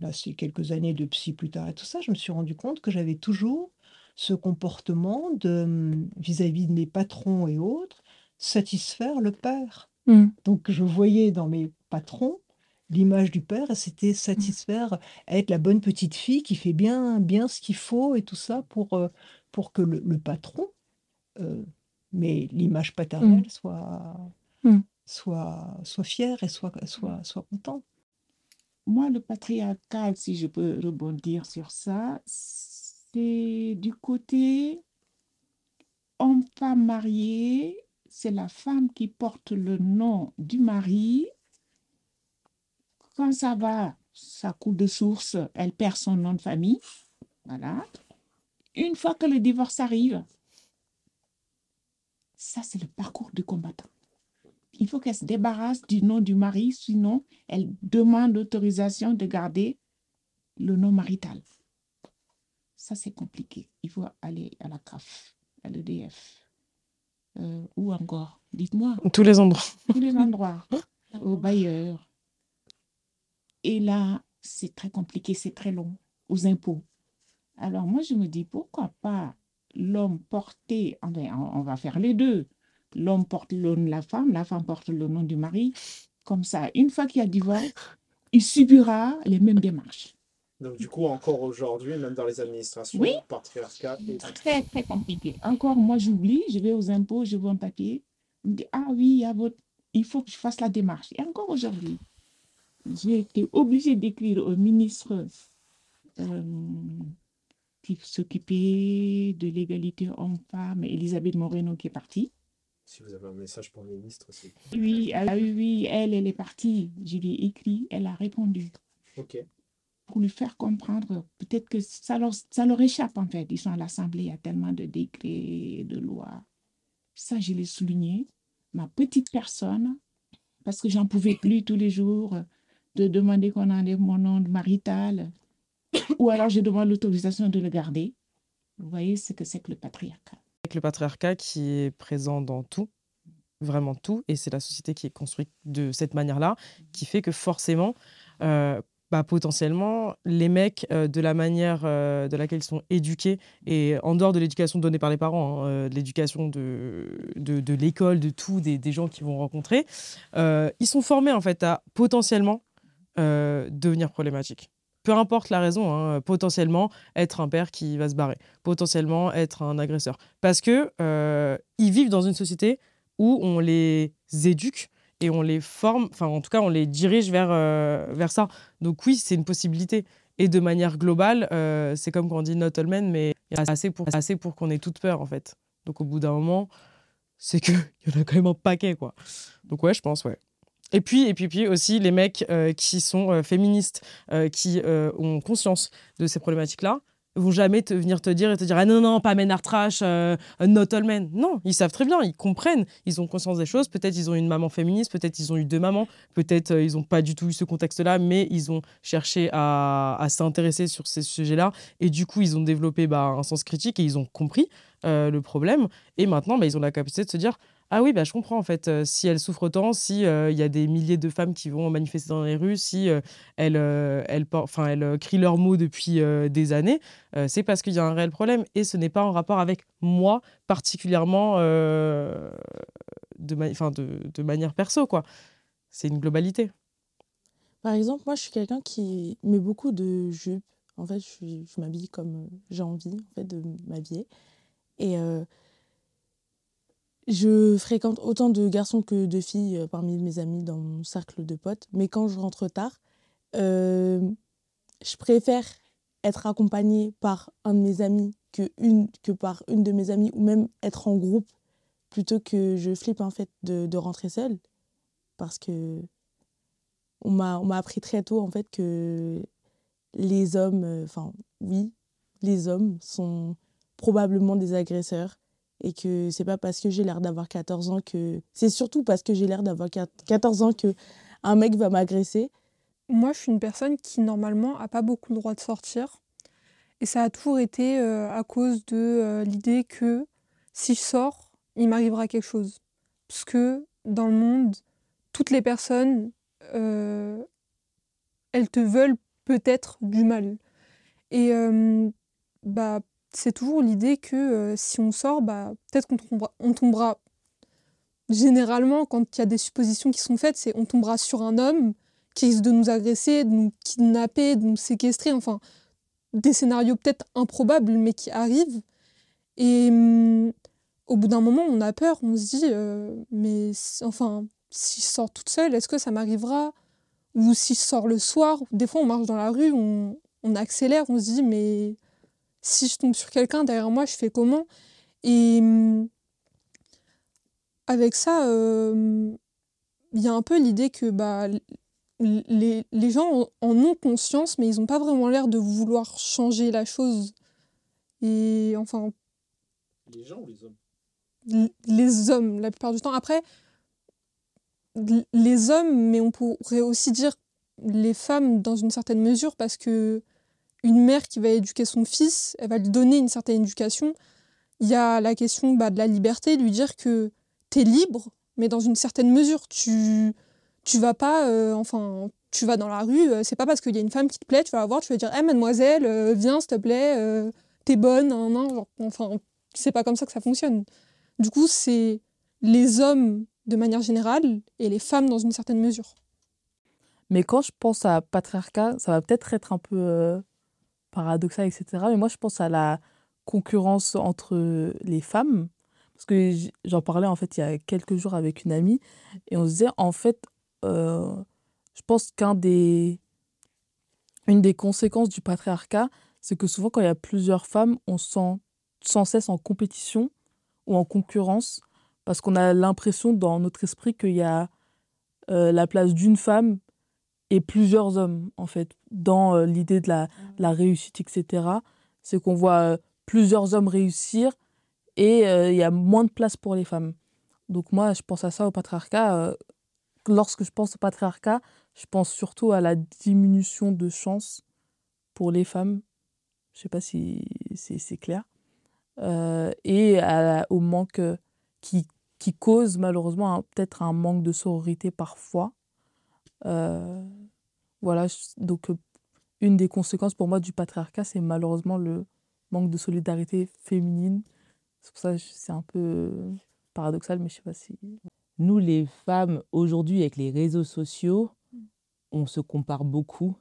là, c'est quelques années de psy plus tard et tout ça, je me suis rendu compte que j'avais toujours ce comportement de, hum, vis-à-vis de mes patrons et autres, satisfaire le père. Mm. Donc, je voyais dans mes patrons l'image du père et c'était satisfaire, être la bonne petite fille qui fait bien, bien ce qu'il faut et tout ça pour, euh, pour que le, le patron, euh, mais l'image paternelle soit, Mm. Soit, soit fier et soit, soit, soit content. Moi, le patriarcat, si je peux rebondir sur ça, c'est du côté homme-femme mariée, c'est la femme qui porte le nom du mari. Quand ça va, ça coule de source, elle perd son nom de famille. Voilà. Une fois que le divorce arrive, ça, c'est le parcours du combattant. Il faut qu'elle se débarrasse du nom du mari, sinon elle demande l'autorisation de garder le nom marital. Ça, c'est compliqué. Il faut aller à la CAF, à l'EDF. Euh, ou encore, dites-moi, Tous les endroits. tous les endroits, au bailleur. Et là, c'est très compliqué, c'est très long, aux impôts. Alors moi, je me dis, pourquoi pas l'homme on on va faire les deux. L'homme porte le nom de la femme, la femme porte le nom du mari. Comme ça, une fois qu'il y a divorce, il subira les mêmes démarches. Donc du coup, encore aujourd'hui, même dans les administrations, Oui. patriarcat est... Très, très compliqué. Encore, moi, j'oublie, je vais aux impôts, je vois un papier. On me dit, ah oui, il y a votre... il faut que je fasse la démarche. Et encore aujourd'hui, j'ai été obligée d'écrire au ministre euh, qui s'occupait de l'égalité homme-femme, Elisabeth Moreno, qui est partie. Si vous avez un message pour le ministre, c'est... Oui, ah oui, oui, elle, elle est partie. Je lui ai écrit, elle a répondu Ok. pour lui faire comprendre. Peut-être que ça leur, ça leur échappe en fait. Ils sont à l'Assemblée, il y a tellement de décrets, de lois. Ça, je l'ai souligné. Ma petite personne, parce que j'en pouvais plus tous les jours de demander qu'on enlève mon nom de marital, ou alors je demande l'autorisation de le garder. Vous voyez ce que c'est que le patriarcat. Le patriarcat qui est présent dans tout, vraiment tout, et c'est la société qui est construite de cette manière-là, qui fait que forcément, euh, bah, potentiellement, les mecs, euh, de la manière euh, de laquelle ils sont éduqués, et en dehors de l'éducation donnée par les parents, hein, de l'éducation de, l'école, de tout, des, des gens qu'ils vont rencontrer, ils sont formés en fait à potentiellement devenir problématiques. Peu importe la raison, hein, potentiellement être un père qui va se barrer, potentiellement être un agresseur. Parce que euh, ils vivent dans une société où on les éduque et on les forme, enfin en tout cas on les dirige vers, euh, vers ça. Donc oui, c'est une possibilité. Et de manière globale, euh, c'est comme quand on dit not all men, mais il y a assez pour, assez pour qu'on ait toute peur en fait. Donc au bout d'un moment, c'est qu'il y en a quand même un paquet quoi. Donc ouais, je pense, ouais. Et puis, et puis, puis aussi les mecs euh, qui sont euh, féministes, euh, qui ont conscience de ces problématiques-là, vont jamais te venir te dire et te dire ah non non pas men are trash, not all men. Non, ils savent très bien, ils comprennent, ils ont conscience des choses. Peut-être ils ont une maman féministe, peut-être ils ont eu deux mamans, peut-être ils n'ont pas du tout eu ce contexte-là, mais ils ont cherché à, s'intéresser sur ces sujets-là et du coup ils ont développé bah, un sens critique et ils ont compris le problème et maintenant bah, ils ont la capacité de se dire ah oui, bah, je comprends en fait. Si elle souffre autant, si y a des milliers de femmes qui vont manifester dans les rues, si elles, elles, enfin, elles crient leurs mots depuis des années, c'est parce qu'il y a un réel problème et ce n'est pas en rapport avec moi particulièrement de, manière perso quoi. C'est une globalité. Par exemple, moi, je suis quelqu'un qui met beaucoup de jupes En fait, je, m'habille comme j'ai envie en fait, de m'habiller. Et je fréquente autant de garçons que de filles euh, parmi mes amis dans mon cercle de potes. Mais quand je rentre tard, euh, je préfère être accompagnée par un de mes amis que, par une de mes amies ou même être en groupe plutôt que je flippe en fait de, rentrer seule parce que on m'a on m'a appris très tôt en fait que les hommes euh, enfin oui les hommes sont probablement des agresseurs et que c'est pas parce que j'ai l'air d'avoir 14 ans que c'est surtout parce que j'ai l'air d'avoir 14 ans que un mec va m'agresser Moi, je suis une personne qui, normalement, a pas beaucoup le droit de sortir. Et ça a toujours été euh, à cause de euh, l'idée que si je sors, il m'arrivera quelque chose. Parce que dans le monde, toutes les personnes, euh, elles te veulent peut-être du mal. Et bah, c'est toujours l'idée que euh, si on sort, bah, peut-être qu'on tombera, on tombera. Généralement, quand il y a des suppositions qui sont faites, c'est on tombera sur un homme qui risque de nous agresser, de nous kidnapper, de nous séquestrer, enfin, des scénarios peut-être improbables, mais qui arrivent. Et hum, au bout d'un moment, on a peur, on se dit, euh, mais enfin, si je sors toute seule, est-ce que ça m'arrivera? Ou si je sors le soir, des fois on marche dans la rue, on, on accélère, on se dit, mais si je tombe sur quelqu'un derrière moi, je fais comment? Et hum, avec ça, euh, il y a un peu l'idée que bah, les, les gens en- ont conscience, mais ils n'ont pas vraiment l'air de vouloir changer la chose. Et enfin, Les gens ou les hommes? les hommes, la plupart du temps. Après, les hommes, mais on pourrait aussi dire les femmes dans une certaine mesure, parce que une mère qui va éduquer son fils, elle va lui donner une certaine éducation. Il y a la question bah, de la liberté, lui dire que tu es libre, mais dans une certaine mesure. Tu tu vas pas, euh, enfin, tu vas dans la rue, euh, c'est pas parce qu'il y a une femme qui te plaît, tu vas la voir, tu vas dire, hé mademoiselle, euh, viens s'il te plaît, euh, t'es bonne. Genre, enfin, c'est pas comme ça que ça fonctionne. Du coup, c'est les hommes de manière générale et les femmes dans une certaine mesure. Mais quand je pense à patriarcat, ça va peut-être être un peu paradoxal, etc. Mais moi, je pense à la concurrence entre les femmes. Parce que j'en parlais en fait il y a quelques jours avec une amie et on se disait en fait, euh, je pense qu'un des, une des conséquences du patriarcat, c'est que souvent quand il y a plusieurs femmes, on se sent sans cesse en compétition ou en concurrence parce qu'on a l'impression dans notre esprit qu'il y a euh, la place d'une femme et plusieurs hommes, en fait, dans euh, l'idée de la, de la réussite, etc. C'est qu'on voit euh, plusieurs hommes réussir et euh, il y a moins de place pour les femmes. Donc moi, je pense à ça au patriarcat. lorsque je pense au patriarcat, je pense surtout à la diminution de chances pour les femmes. Je sais pas si c'est clair. Et à au manque qui, qui cause malheureusement un- peut-être un manque de sororité parfois. Euh, voilà, donc euh, une des conséquences pour moi du patriarcat, c'est malheureusement le manque de solidarité féminine. C'est pour ça c'est un peu euh, paradoxal, mais je sais pas si. Nous, les femmes, aujourd'hui, avec les réseaux sociaux, on se compare beaucoup.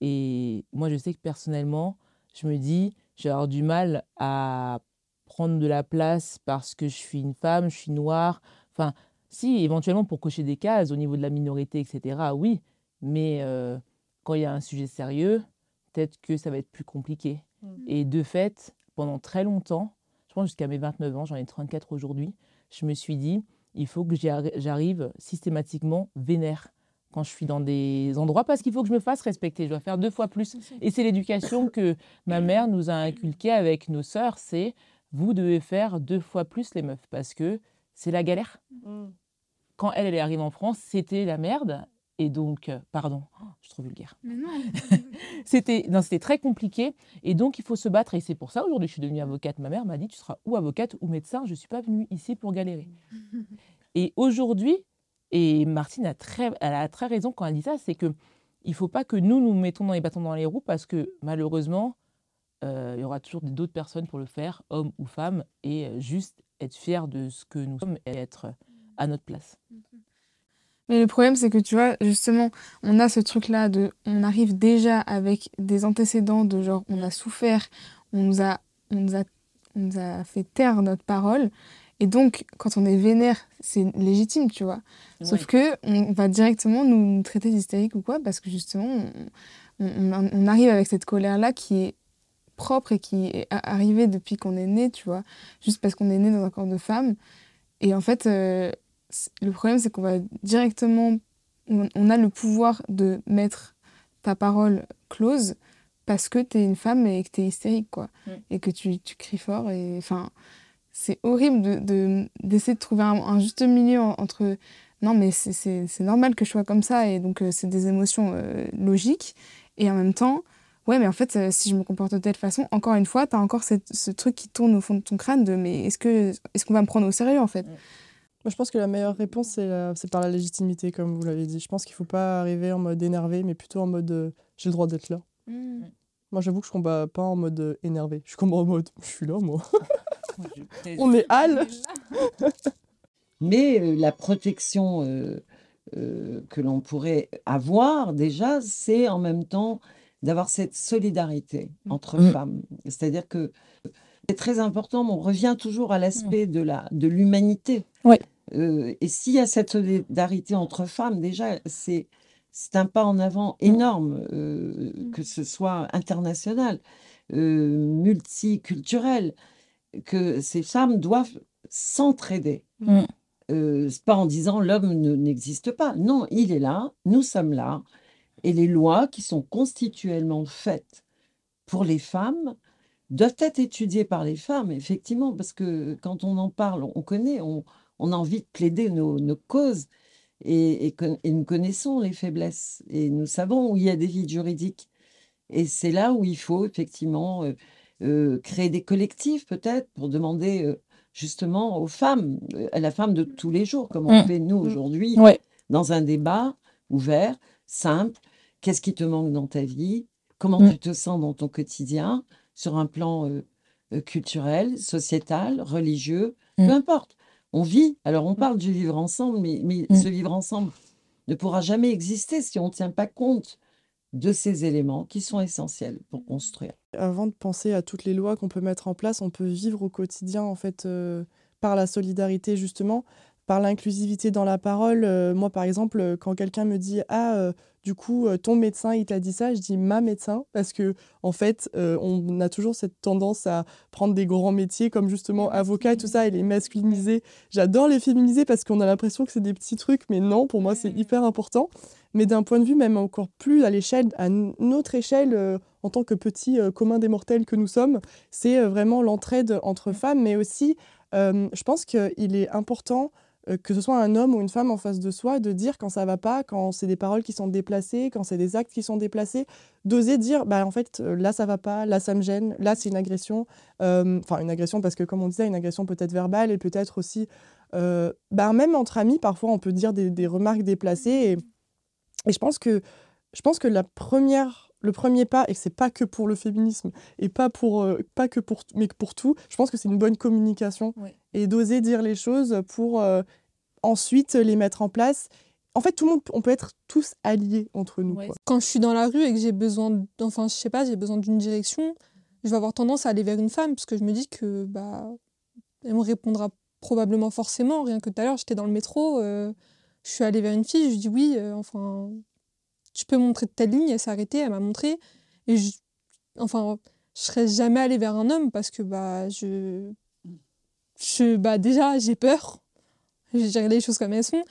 Et moi, je sais que personnellement, je me dis, je vais avoir du mal à prendre de la place parce que je suis une femme, je suis noire. Enfin, si, éventuellement pour cocher des cases au niveau de la minorité, etc., oui. Mais euh, quand il y a un sujet sérieux, peut-être que ça va être plus compliqué. Et de fait, pendant très longtemps, je pense jusqu'à mes 29 ans, j'en ai 34 aujourd'hui, je me suis dit, il faut que j'arrive systématiquement vénère quand je suis dans des endroits parce qu'il faut que je me fasse respecter. Je dois faire deux fois plus. Et c'est l'éducation que ma mère nous a inculquée avec nos sœurs, c'est vous devez faire deux fois plus les meufs parce que c'est la galère. Quand elle, elle est arrivée en France, c'était la merde. Et donc, euh, pardon, oh, je suis trop vulgaire. C'était non, c'était très compliqué. Et donc, il faut se battre. Et c'est pour ça, aujourd'hui, je suis devenue avocate. Ma mère m'a dit, tu seras ou avocate ou médecin. Je ne suis pas venue ici pour galérer. Et aujourd'hui, et Martine a très, elle a très raison quand elle dit ça, c'est que il faut pas que nous nous mettons dans les bâtons dans les roues parce que malheureusement, euh, il y aura toujours d'autres personnes pour le faire, hommes ou femmes, et euh, juste être fier de ce que nous sommes et être à notre place. Mais le problème, c'est que tu vois, justement, on a ce truc-là de. On arrive déjà avec des antécédents de genre, on a souffert, on nous a, on nous a, on nous a fait taire notre parole. Et donc, quand on est vénère, c'est légitime, tu vois. Sauf que on va directement nous traiter d'hystérique ou quoi, parce que justement, on, on- on arrive avec cette colère-là qui est propre et qui est arrivée depuis qu'on est né, tu vois. Juste parce qu'on est né dans un corps de femme. Et en fait, euh, le problème, c'est qu'on va directement. On, on a le pouvoir de mettre ta parole close parce que t'es une femme et que t'es hystérique, quoi. Et que tu, tu cries fort. Et enfin, c'est horrible de, de- d'essayer de trouver un, un juste milieu en- entre. Non, mais c'est, normal que je sois comme ça. Et donc, euh, c'est des émotions euh, logiques. Et en même temps, ouais, mais en fait, euh, si je me comporte de telle façon, encore une fois, t'as encore cette- ce truc qui tourne au fond de ton crâne de mais est-ce, que, est-ce qu'on va me prendre au sérieux, en fait? Moi, je pense que la meilleure réponse, c'est la- c'est par la légitimité, comme vous l'avez dit. Je pense qu'il ne faut pas arriver en mode énervé, mais plutôt en mode euh, j'ai le droit d'être là. Mm. Moi, j'avoue que je combats pas en mode euh, énervé. Je combats en mode je suis là, moi. On est Al. Mais euh, la protection euh, euh, que l'on pourrait avoir déjà, c'est en même temps d'avoir cette solidarité entre Mm. femmes. C'est-à-dire que c'est très important, mais on revient toujours à l'aspect de la de l'humanité. Ouais. Euh, et s'il y a cette solidarité entre femmes, déjà, c'est c'est un pas en avant énorme, euh, que ce soit international, euh, multiculturel, que ces femmes doivent s'entraider. Mm. Pas en disant l'homme ne- n'existe pas. Non, il est là, nous sommes là, et les lois qui sont constituellement faites pour les femmes doivent être étudiées par les femmes, effectivement, parce que quand on en parle, on connaît, on, on a envie de plaider nos, nos causes, et, et que- et nous connaissons les faiblesses, et nous savons où il y a des vides juridiques. Et c'est là où il faut effectivement euh, euh, créer des collectifs, peut-être, pour demander euh, justement aux femmes, à la femme de tous les jours, comme on Mm. fait nous aujourd'hui, Ouais. dans un débat ouvert, simple. Qu'est-ce qui te manque dans ta vie? Comment Mm. tu te sens dans ton quotidien? Sur un plan culturel, sociétal, religieux, peu importe. On vit, alors on parle du vivre ensemble, mais, mais Mm. ce vivre ensemble ne pourra jamais exister si on ne tient pas compte de ces éléments qui sont essentiels pour construire. Avant de penser à toutes les lois qu'on peut mettre en place, on peut vivre au quotidien en fait euh, par la solidarité justement, par l'inclusivité dans la parole. Euh, moi par exemple, euh, quand quelqu'un me dit ah euh, du coup ton médecin il t'a dit ça, je dis ma médecin parce que en fait euh, on a toujours cette tendance à prendre des grands métiers comme justement avocat et tout ça et les masculiniser. J'adore les féminiser parce qu'on a l'impression que c'est des petits trucs, mais non pour moi c'est hyper important. Mais d'un point de vue même encore plus à l'échelle, à notre échelle, euh, en tant que petits euh, communs des mortels que nous sommes, c'est vraiment l'entraide entre femmes, mais aussi, je pense qu'il est important euh, que ce soit un homme ou une femme en face de soi, de dire quand ça va pas, quand c'est des paroles qui sont déplacées, quand c'est des actes qui sont déplacés, d'oser dire, bah en fait, euh, là ça va pas, là ça me gêne, là c'est une agression, Euh, enfin une agression parce que comme on disait, une agression peut être verbale et peut-être aussi, bah, même entre amis, parfois on peut dire des, des remarques déplacées et et je pense que, je pense que la première, le premier pas, et que c'est pas que pour le féminisme, et pas, pour, euh, pas que pour, mais que pour tout, je pense que c'est une bonne communication. Et d'oser dire les choses pour euh, ensuite les mettre en place. En fait, tout le monde, on peut être tous alliés entre nous. quoi. Quand je suis dans la rue et que j'ai besoin, enfin, je sais pas, j'ai besoin d'une direction, je vais avoir tendance à aller vers une femme parce que je me dis que bah, elle me répondra probablement forcément. Rien que tout à l'heure, j'étais dans le métro, euh, je suis allée vers une fille, je dis oui, euh, enfin, tu peux montrer telle ligne, elle s'est arrêtée, elle m'a montré, et je, enfin, je serais jamais allée vers un homme parce que bah, je, je, bah, déjà, j'ai peur, je dirais les choses comme elles sont.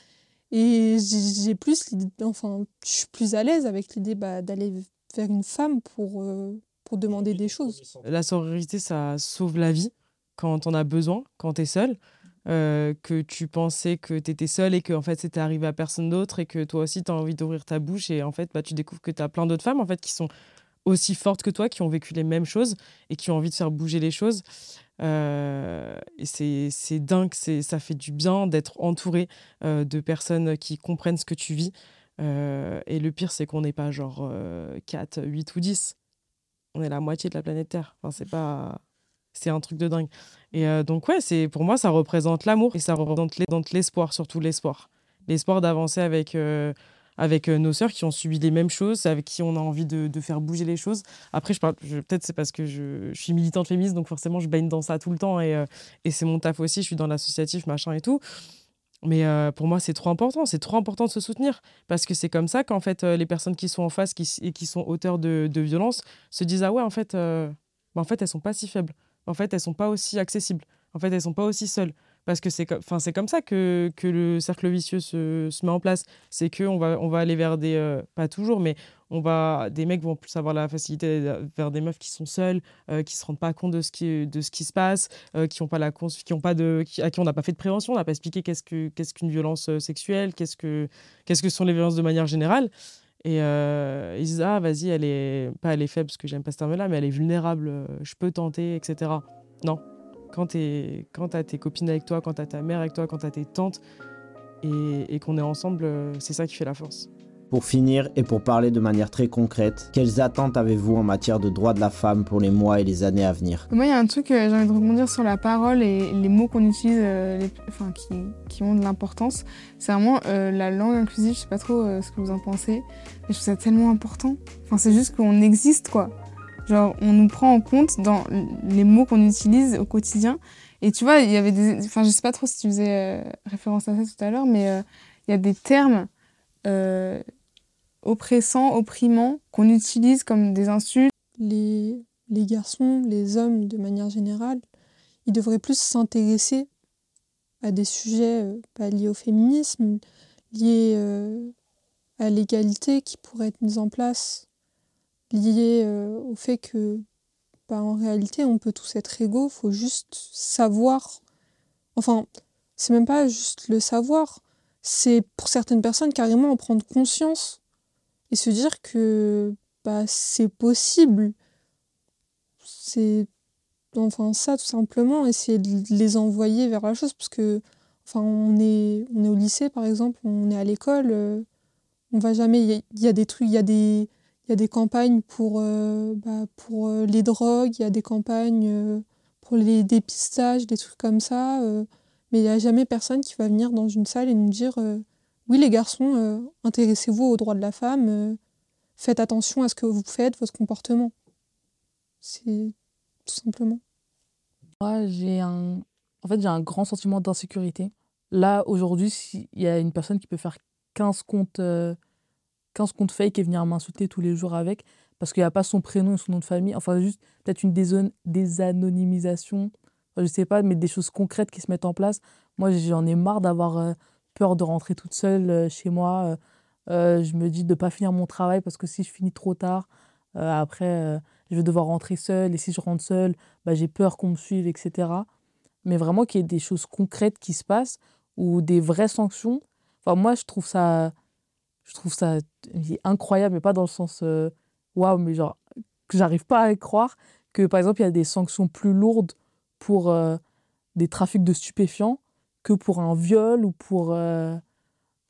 Et j'ai plus enfin, je suis plus à l'aise avec l'idée bah, d'aller vers une femme pour, euh, pour demander des choses. La sororité, ça sauve la vie quand t'en as besoin, quand t'es seul. Euh, que tu pensais que t'étais seul et que en fait c'était arrivé à personne d'autre et que toi aussi t'as envie d'ouvrir ta bouche et en fait bah, tu découvres que t'as plein d'autres femmes en fait qui sont aussi fortes que toi, qui ont vécu les mêmes choses et qui ont envie de faire bouger les choses. Euh, et c'est dingue, ça fait du bien d'être entouré euh, de personnes qui comprennent ce que tu vis. Et le pire, c'est qu'on n'est pas genre euh, 4, 8 ou 10. On est la moitié de la planète Terre. Enfin, c'est pas. C'est un truc de dingue. Et euh, donc, ouais, c'est pour moi, ça représente l'amour et ça représente l'es- l'espoir, surtout l'espoir. l'espoir d'avancer avec, avec nos sœurs qui ont subi les mêmes choses, avec qui on a envie de, faire bouger les choses. Après, je parle, peut-être c'est parce que je, suis militante féministe, donc forcément, je baigne dans ça tout le temps et, et c'est mon taf aussi. Je suis dans l'associatif, machin et tout. Mais pour moi, c'est trop important. C'est trop important de se soutenir. Parce que c'est comme ça qu'en fait, les personnes qui sont en face qui, et qui sont auteurs de, de violences se disent Ah ouais, en fait, bah, en fait, elles sont pas si faibles. En fait, elles sont pas aussi accessibles. En fait, elles sont pas aussi seules. Parce que c'est comme, comme ça que, que le cercle vicieux se, se met en place. C'est qu'on va, on va aller vers des. pas toujours, mais on va, des mecs vont plus avoir la facilité vers des meufs qui sont seules, euh, qui se rendent pas compte de ce qui, de ce qui se passe, euh, qui ont pas la qui ont pas de, à qui on n'a pas fait de prévention, on n'a pas expliqué qu'est-ce que qu'est-ce qu'une violence euh, sexuelle, qu'est-ce que qu'est-ce que sont les violences de manière générale. Et ils disent ah vas-y elle est pas elle est faible parce que j'aime pas ce terme-là, mais elle est vulnérable, je peux tenter, etc. Non, quand tu quand as tes copines avec toi, quand tu as ta mère avec toi, quand tu as tes tantes et, et qu'on est ensemble, c'est ça qui fait la force. Pour finir et pour parler de manière très concrète, quelles attentes avez-vous en matière de droits de la femme pour les mois et les années à venir? Moi, il y a un truc, euh, j'ai envie de rebondir sur la parole et les mots qu'on utilise, euh, enfin, qui, qui, ont de l'importance. C'est vraiment euh, la langue inclusive, je sais pas trop ce que vous en pensez, mais je trouve ça tellement important. Enfin, c'est juste qu'on existe, quoi. Genre, on nous prend en compte dans les mots qu'on utilise au quotidien. Et tu vois, il y avait. Enfin, je sais pas trop si tu faisais référence à ça tout à l'heure, mais il y a des termes oppressants, opprimants, qu'on utilise comme des insultes. Les, les garçons, les hommes de manière générale, ils devraient plus s'intéresser à des sujets euh, liés au féminisme, liés euh, à l'égalité qui pourrait être mise en place, liés euh, au fait que bah, en réalité on peut tous être égaux, il faut juste savoir. Enfin, c'est même pas juste le savoir, c'est pour certaines personnes carrément en prendre conscience et se dire que bah, c'est possible. C'est enfin ça tout simplement, essayer de les envoyer vers la chose parce que enfin on est on est au lycée par exemple, on est à l'école, euh, on va jamais il y, a des trucs, il y y a des campagnes pour euh, bah, pour euh, les drogues, il y a des campagnes pour les dépistages, des trucs comme ça, mais il n'y a jamais personne qui va venir dans une salle et nous dire oui, les garçons, euh, intéressez-vous aux droits de la femme, euh, faites attention à ce que vous faites, votre comportement. C'est tout simplement. Moi, j'ai un, en fait, j'ai un grand sentiment d'insécurité. Là, aujourd'hui, s'il y a une personne qui peut faire 15 comptes, 15 euh, comptes fake et venir m'insulter tous les jours avec, parce qu'il n'y a pas son prénom et son nom de famille, enfin, juste peut-être une désanonymisation, je sais pas, mais des choses concrètes qui se mettent en place. Moi, j'en ai marre d'avoir peur de rentrer toute seule euh, chez moi. Euh, euh, je me dis de ne pas finir mon travail parce que si je finis trop tard, après, je vais devoir rentrer seule. Et si je rentre seule, bah, j'ai peur qu'on me suive, etc. Mais vraiment qu'il y ait des choses concrètes qui se passent ou des vraies sanctions. Enfin, moi, je trouve ça, je trouve ça incroyable, mais pas dans le sens waouh, mais genre que j'arrive pas à croire que, par exemple, il y a des sanctions plus lourdes pour des trafics de stupéfiants que pour un viol ou pour, euh,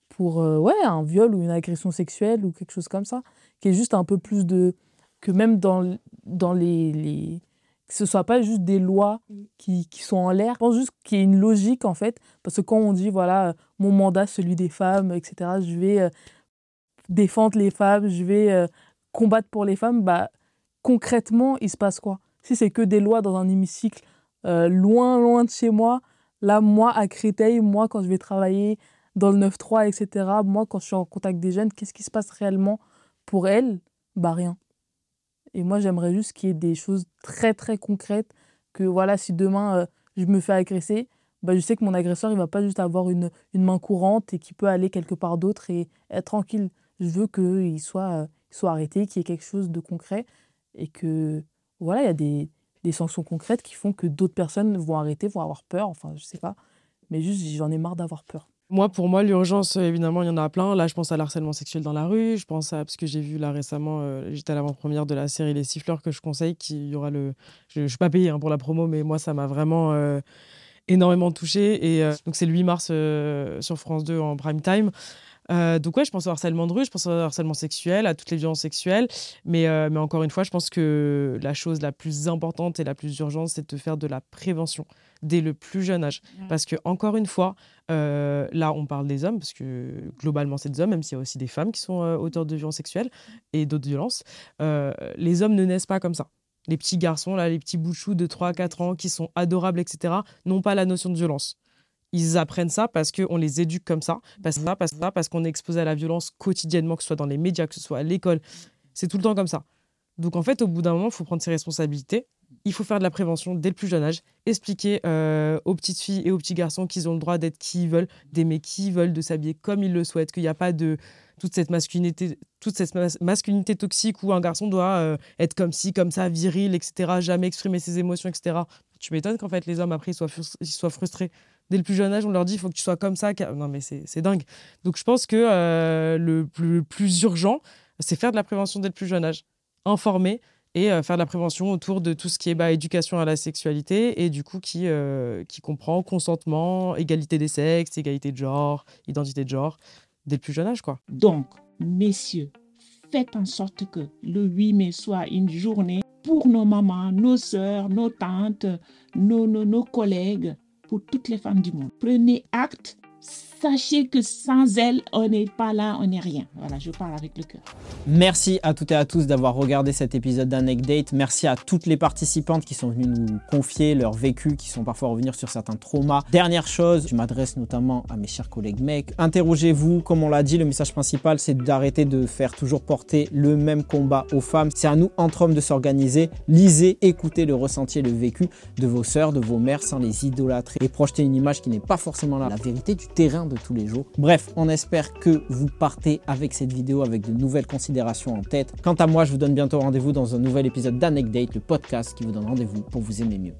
pour euh, ouais, un viol ou une agression sexuelle ou quelque chose comme ça, qui est juste un peu plus de... que même dans, dans les, les... que ce soit pas juste des lois qui, qui sont en l'air, je pense juste qu'il y ait une logique en fait, parce que quand on dit, voilà, mon mandat, celui des femmes, etc., je vais euh, défendre les femmes, je vais combattre pour les femmes, bah, concrètement, il se passe quoi? Si c'est que des lois dans un hémicycle, loin, loin de chez moi, Là, moi, à Créteil, moi, quand je vais travailler dans le 9-3, etc., moi, quand je suis en contact des jeunes, qu'est-ce qui se passe réellement pour elles? Bah, rien. Et moi, j'aimerais juste qu'il y ait des choses très, très concrètes. Que voilà, si demain, euh, je me fais agresser, bah, je sais que mon agresseur, il va pas juste avoir une, une main courante et qu'il peut aller quelque part d'autre et être tranquille. Je veux qu'il soit, euh, soit arrêté, qu'il y ait quelque chose de concret et que, voilà, il y a des, des sanctions concrètes qui font que d'autres personnes vont arrêter, vont avoir peur, enfin, je sais pas. Mais juste, j'en ai marre d'avoir peur. Moi, pour moi, l'urgence, évidemment, il y en a plein. Là, je pense à l'harcèlement sexuel dans la rue. Je pense à, parce que j'ai vu là récemment, euh, j'étais à l'avant-première de la série Les Siffleurs que je conseille, qui y aura le. Je ne suis pas payée hein, pour la promo, mais moi, ça m'a vraiment euh, énormément touchée. Et euh, donc, c'est le 8 mars sur France 2 en prime time. Euh, donc ouais, je pense au harcèlement de rue, je pense au harcèlement sexuel, à toutes les violences sexuelles. Mais, euh, mais encore une fois, je pense que la chose la plus importante et la plus urgente, c'est de faire de la prévention dès le plus jeune âge. Parce que encore une fois, euh, là, on parle des hommes, parce que globalement, c'est des hommes, même s'il y a aussi des femmes qui sont auteurs de violences sexuelles et d'autres violences. les hommes ne naissent pas comme ça les petits garçons, là, les petits bouchous de 3-4 ans qui sont adorables, etc., n'ont pas la notion de violence. Ils apprennent ça parce qu'on les éduque comme ça, parce, ça, parce, ça, parce qu'on est exposé à la violence quotidiennement, que ce soit dans les médias, que ce soit à l'école. C'est tout le temps comme ça. Donc en fait, au bout d'un moment, il faut prendre ses responsabilités. Il faut faire de la prévention dès le plus jeune âge, expliquer euh, aux petites filles et aux petits garçons qu'ils ont le droit d'être qui ils veulent, d'aimer qui ils veulent, de s'habiller comme ils le souhaitent, qu'il n'y a pas de toute cette masculinité, toxique où un garçon doit euh, être comme ci, comme ça, viril, etc., jamais exprimer ses émotions, etc. Tu m'étonnes qu'en fait les hommes après ils soient frustrés. Dès le plus jeune âge, on leur dit il faut que tu sois comme ça. Non mais c'est dingue. Donc je pense que euh, le, plus, urgent, c'est faire de la prévention dès le plus jeune âge, informer et euh, faire de la prévention autour de tout ce qui est bah, éducation à la sexualité et du coup qui, qui comprend consentement, égalité des sexes, égalité de genre, identité de genre dès le plus jeune âge, quoi. Donc, messieurs, faites en sorte que le 8 mai soit une journée pour nos mamans, nos sœurs, nos tantes, nos, nos, nos collègues, pour toutes les femmes du monde. Prenez acte sachez que sans elle, on n'est pas là, on n'est rien. Voilà, je parle avec le cœur. Merci à toutes et à tous d'avoir regardé cet épisode d'Anecdate. Merci à toutes les participantes qui sont venues nous confier leur vécu, qui sont parfois revenir sur certains traumas. Dernière chose, je m'adresse notamment à mes chers collègues mecs. Interrogez-vous, comme on l'a dit, le message principal, c'est d'arrêter de faire toujours porter le même combat aux femmes. C'est à nous, entre hommes, de s'organiser. Lisez, écoutez le ressenti et le vécu de vos sœurs, de vos mères, sans les idolâtrer et projeter une image qui n'est pas forcément la vérité du terrain tous les jours. Bref, on espère que vous partez avec cette vidéo avec de nouvelles considérations en tête. Quant à moi, je vous donne bientôt rendez-vous dans un nouvel épisode d'Anecdate, le podcast qui vous donne rendez-vous pour vous aimer mieux.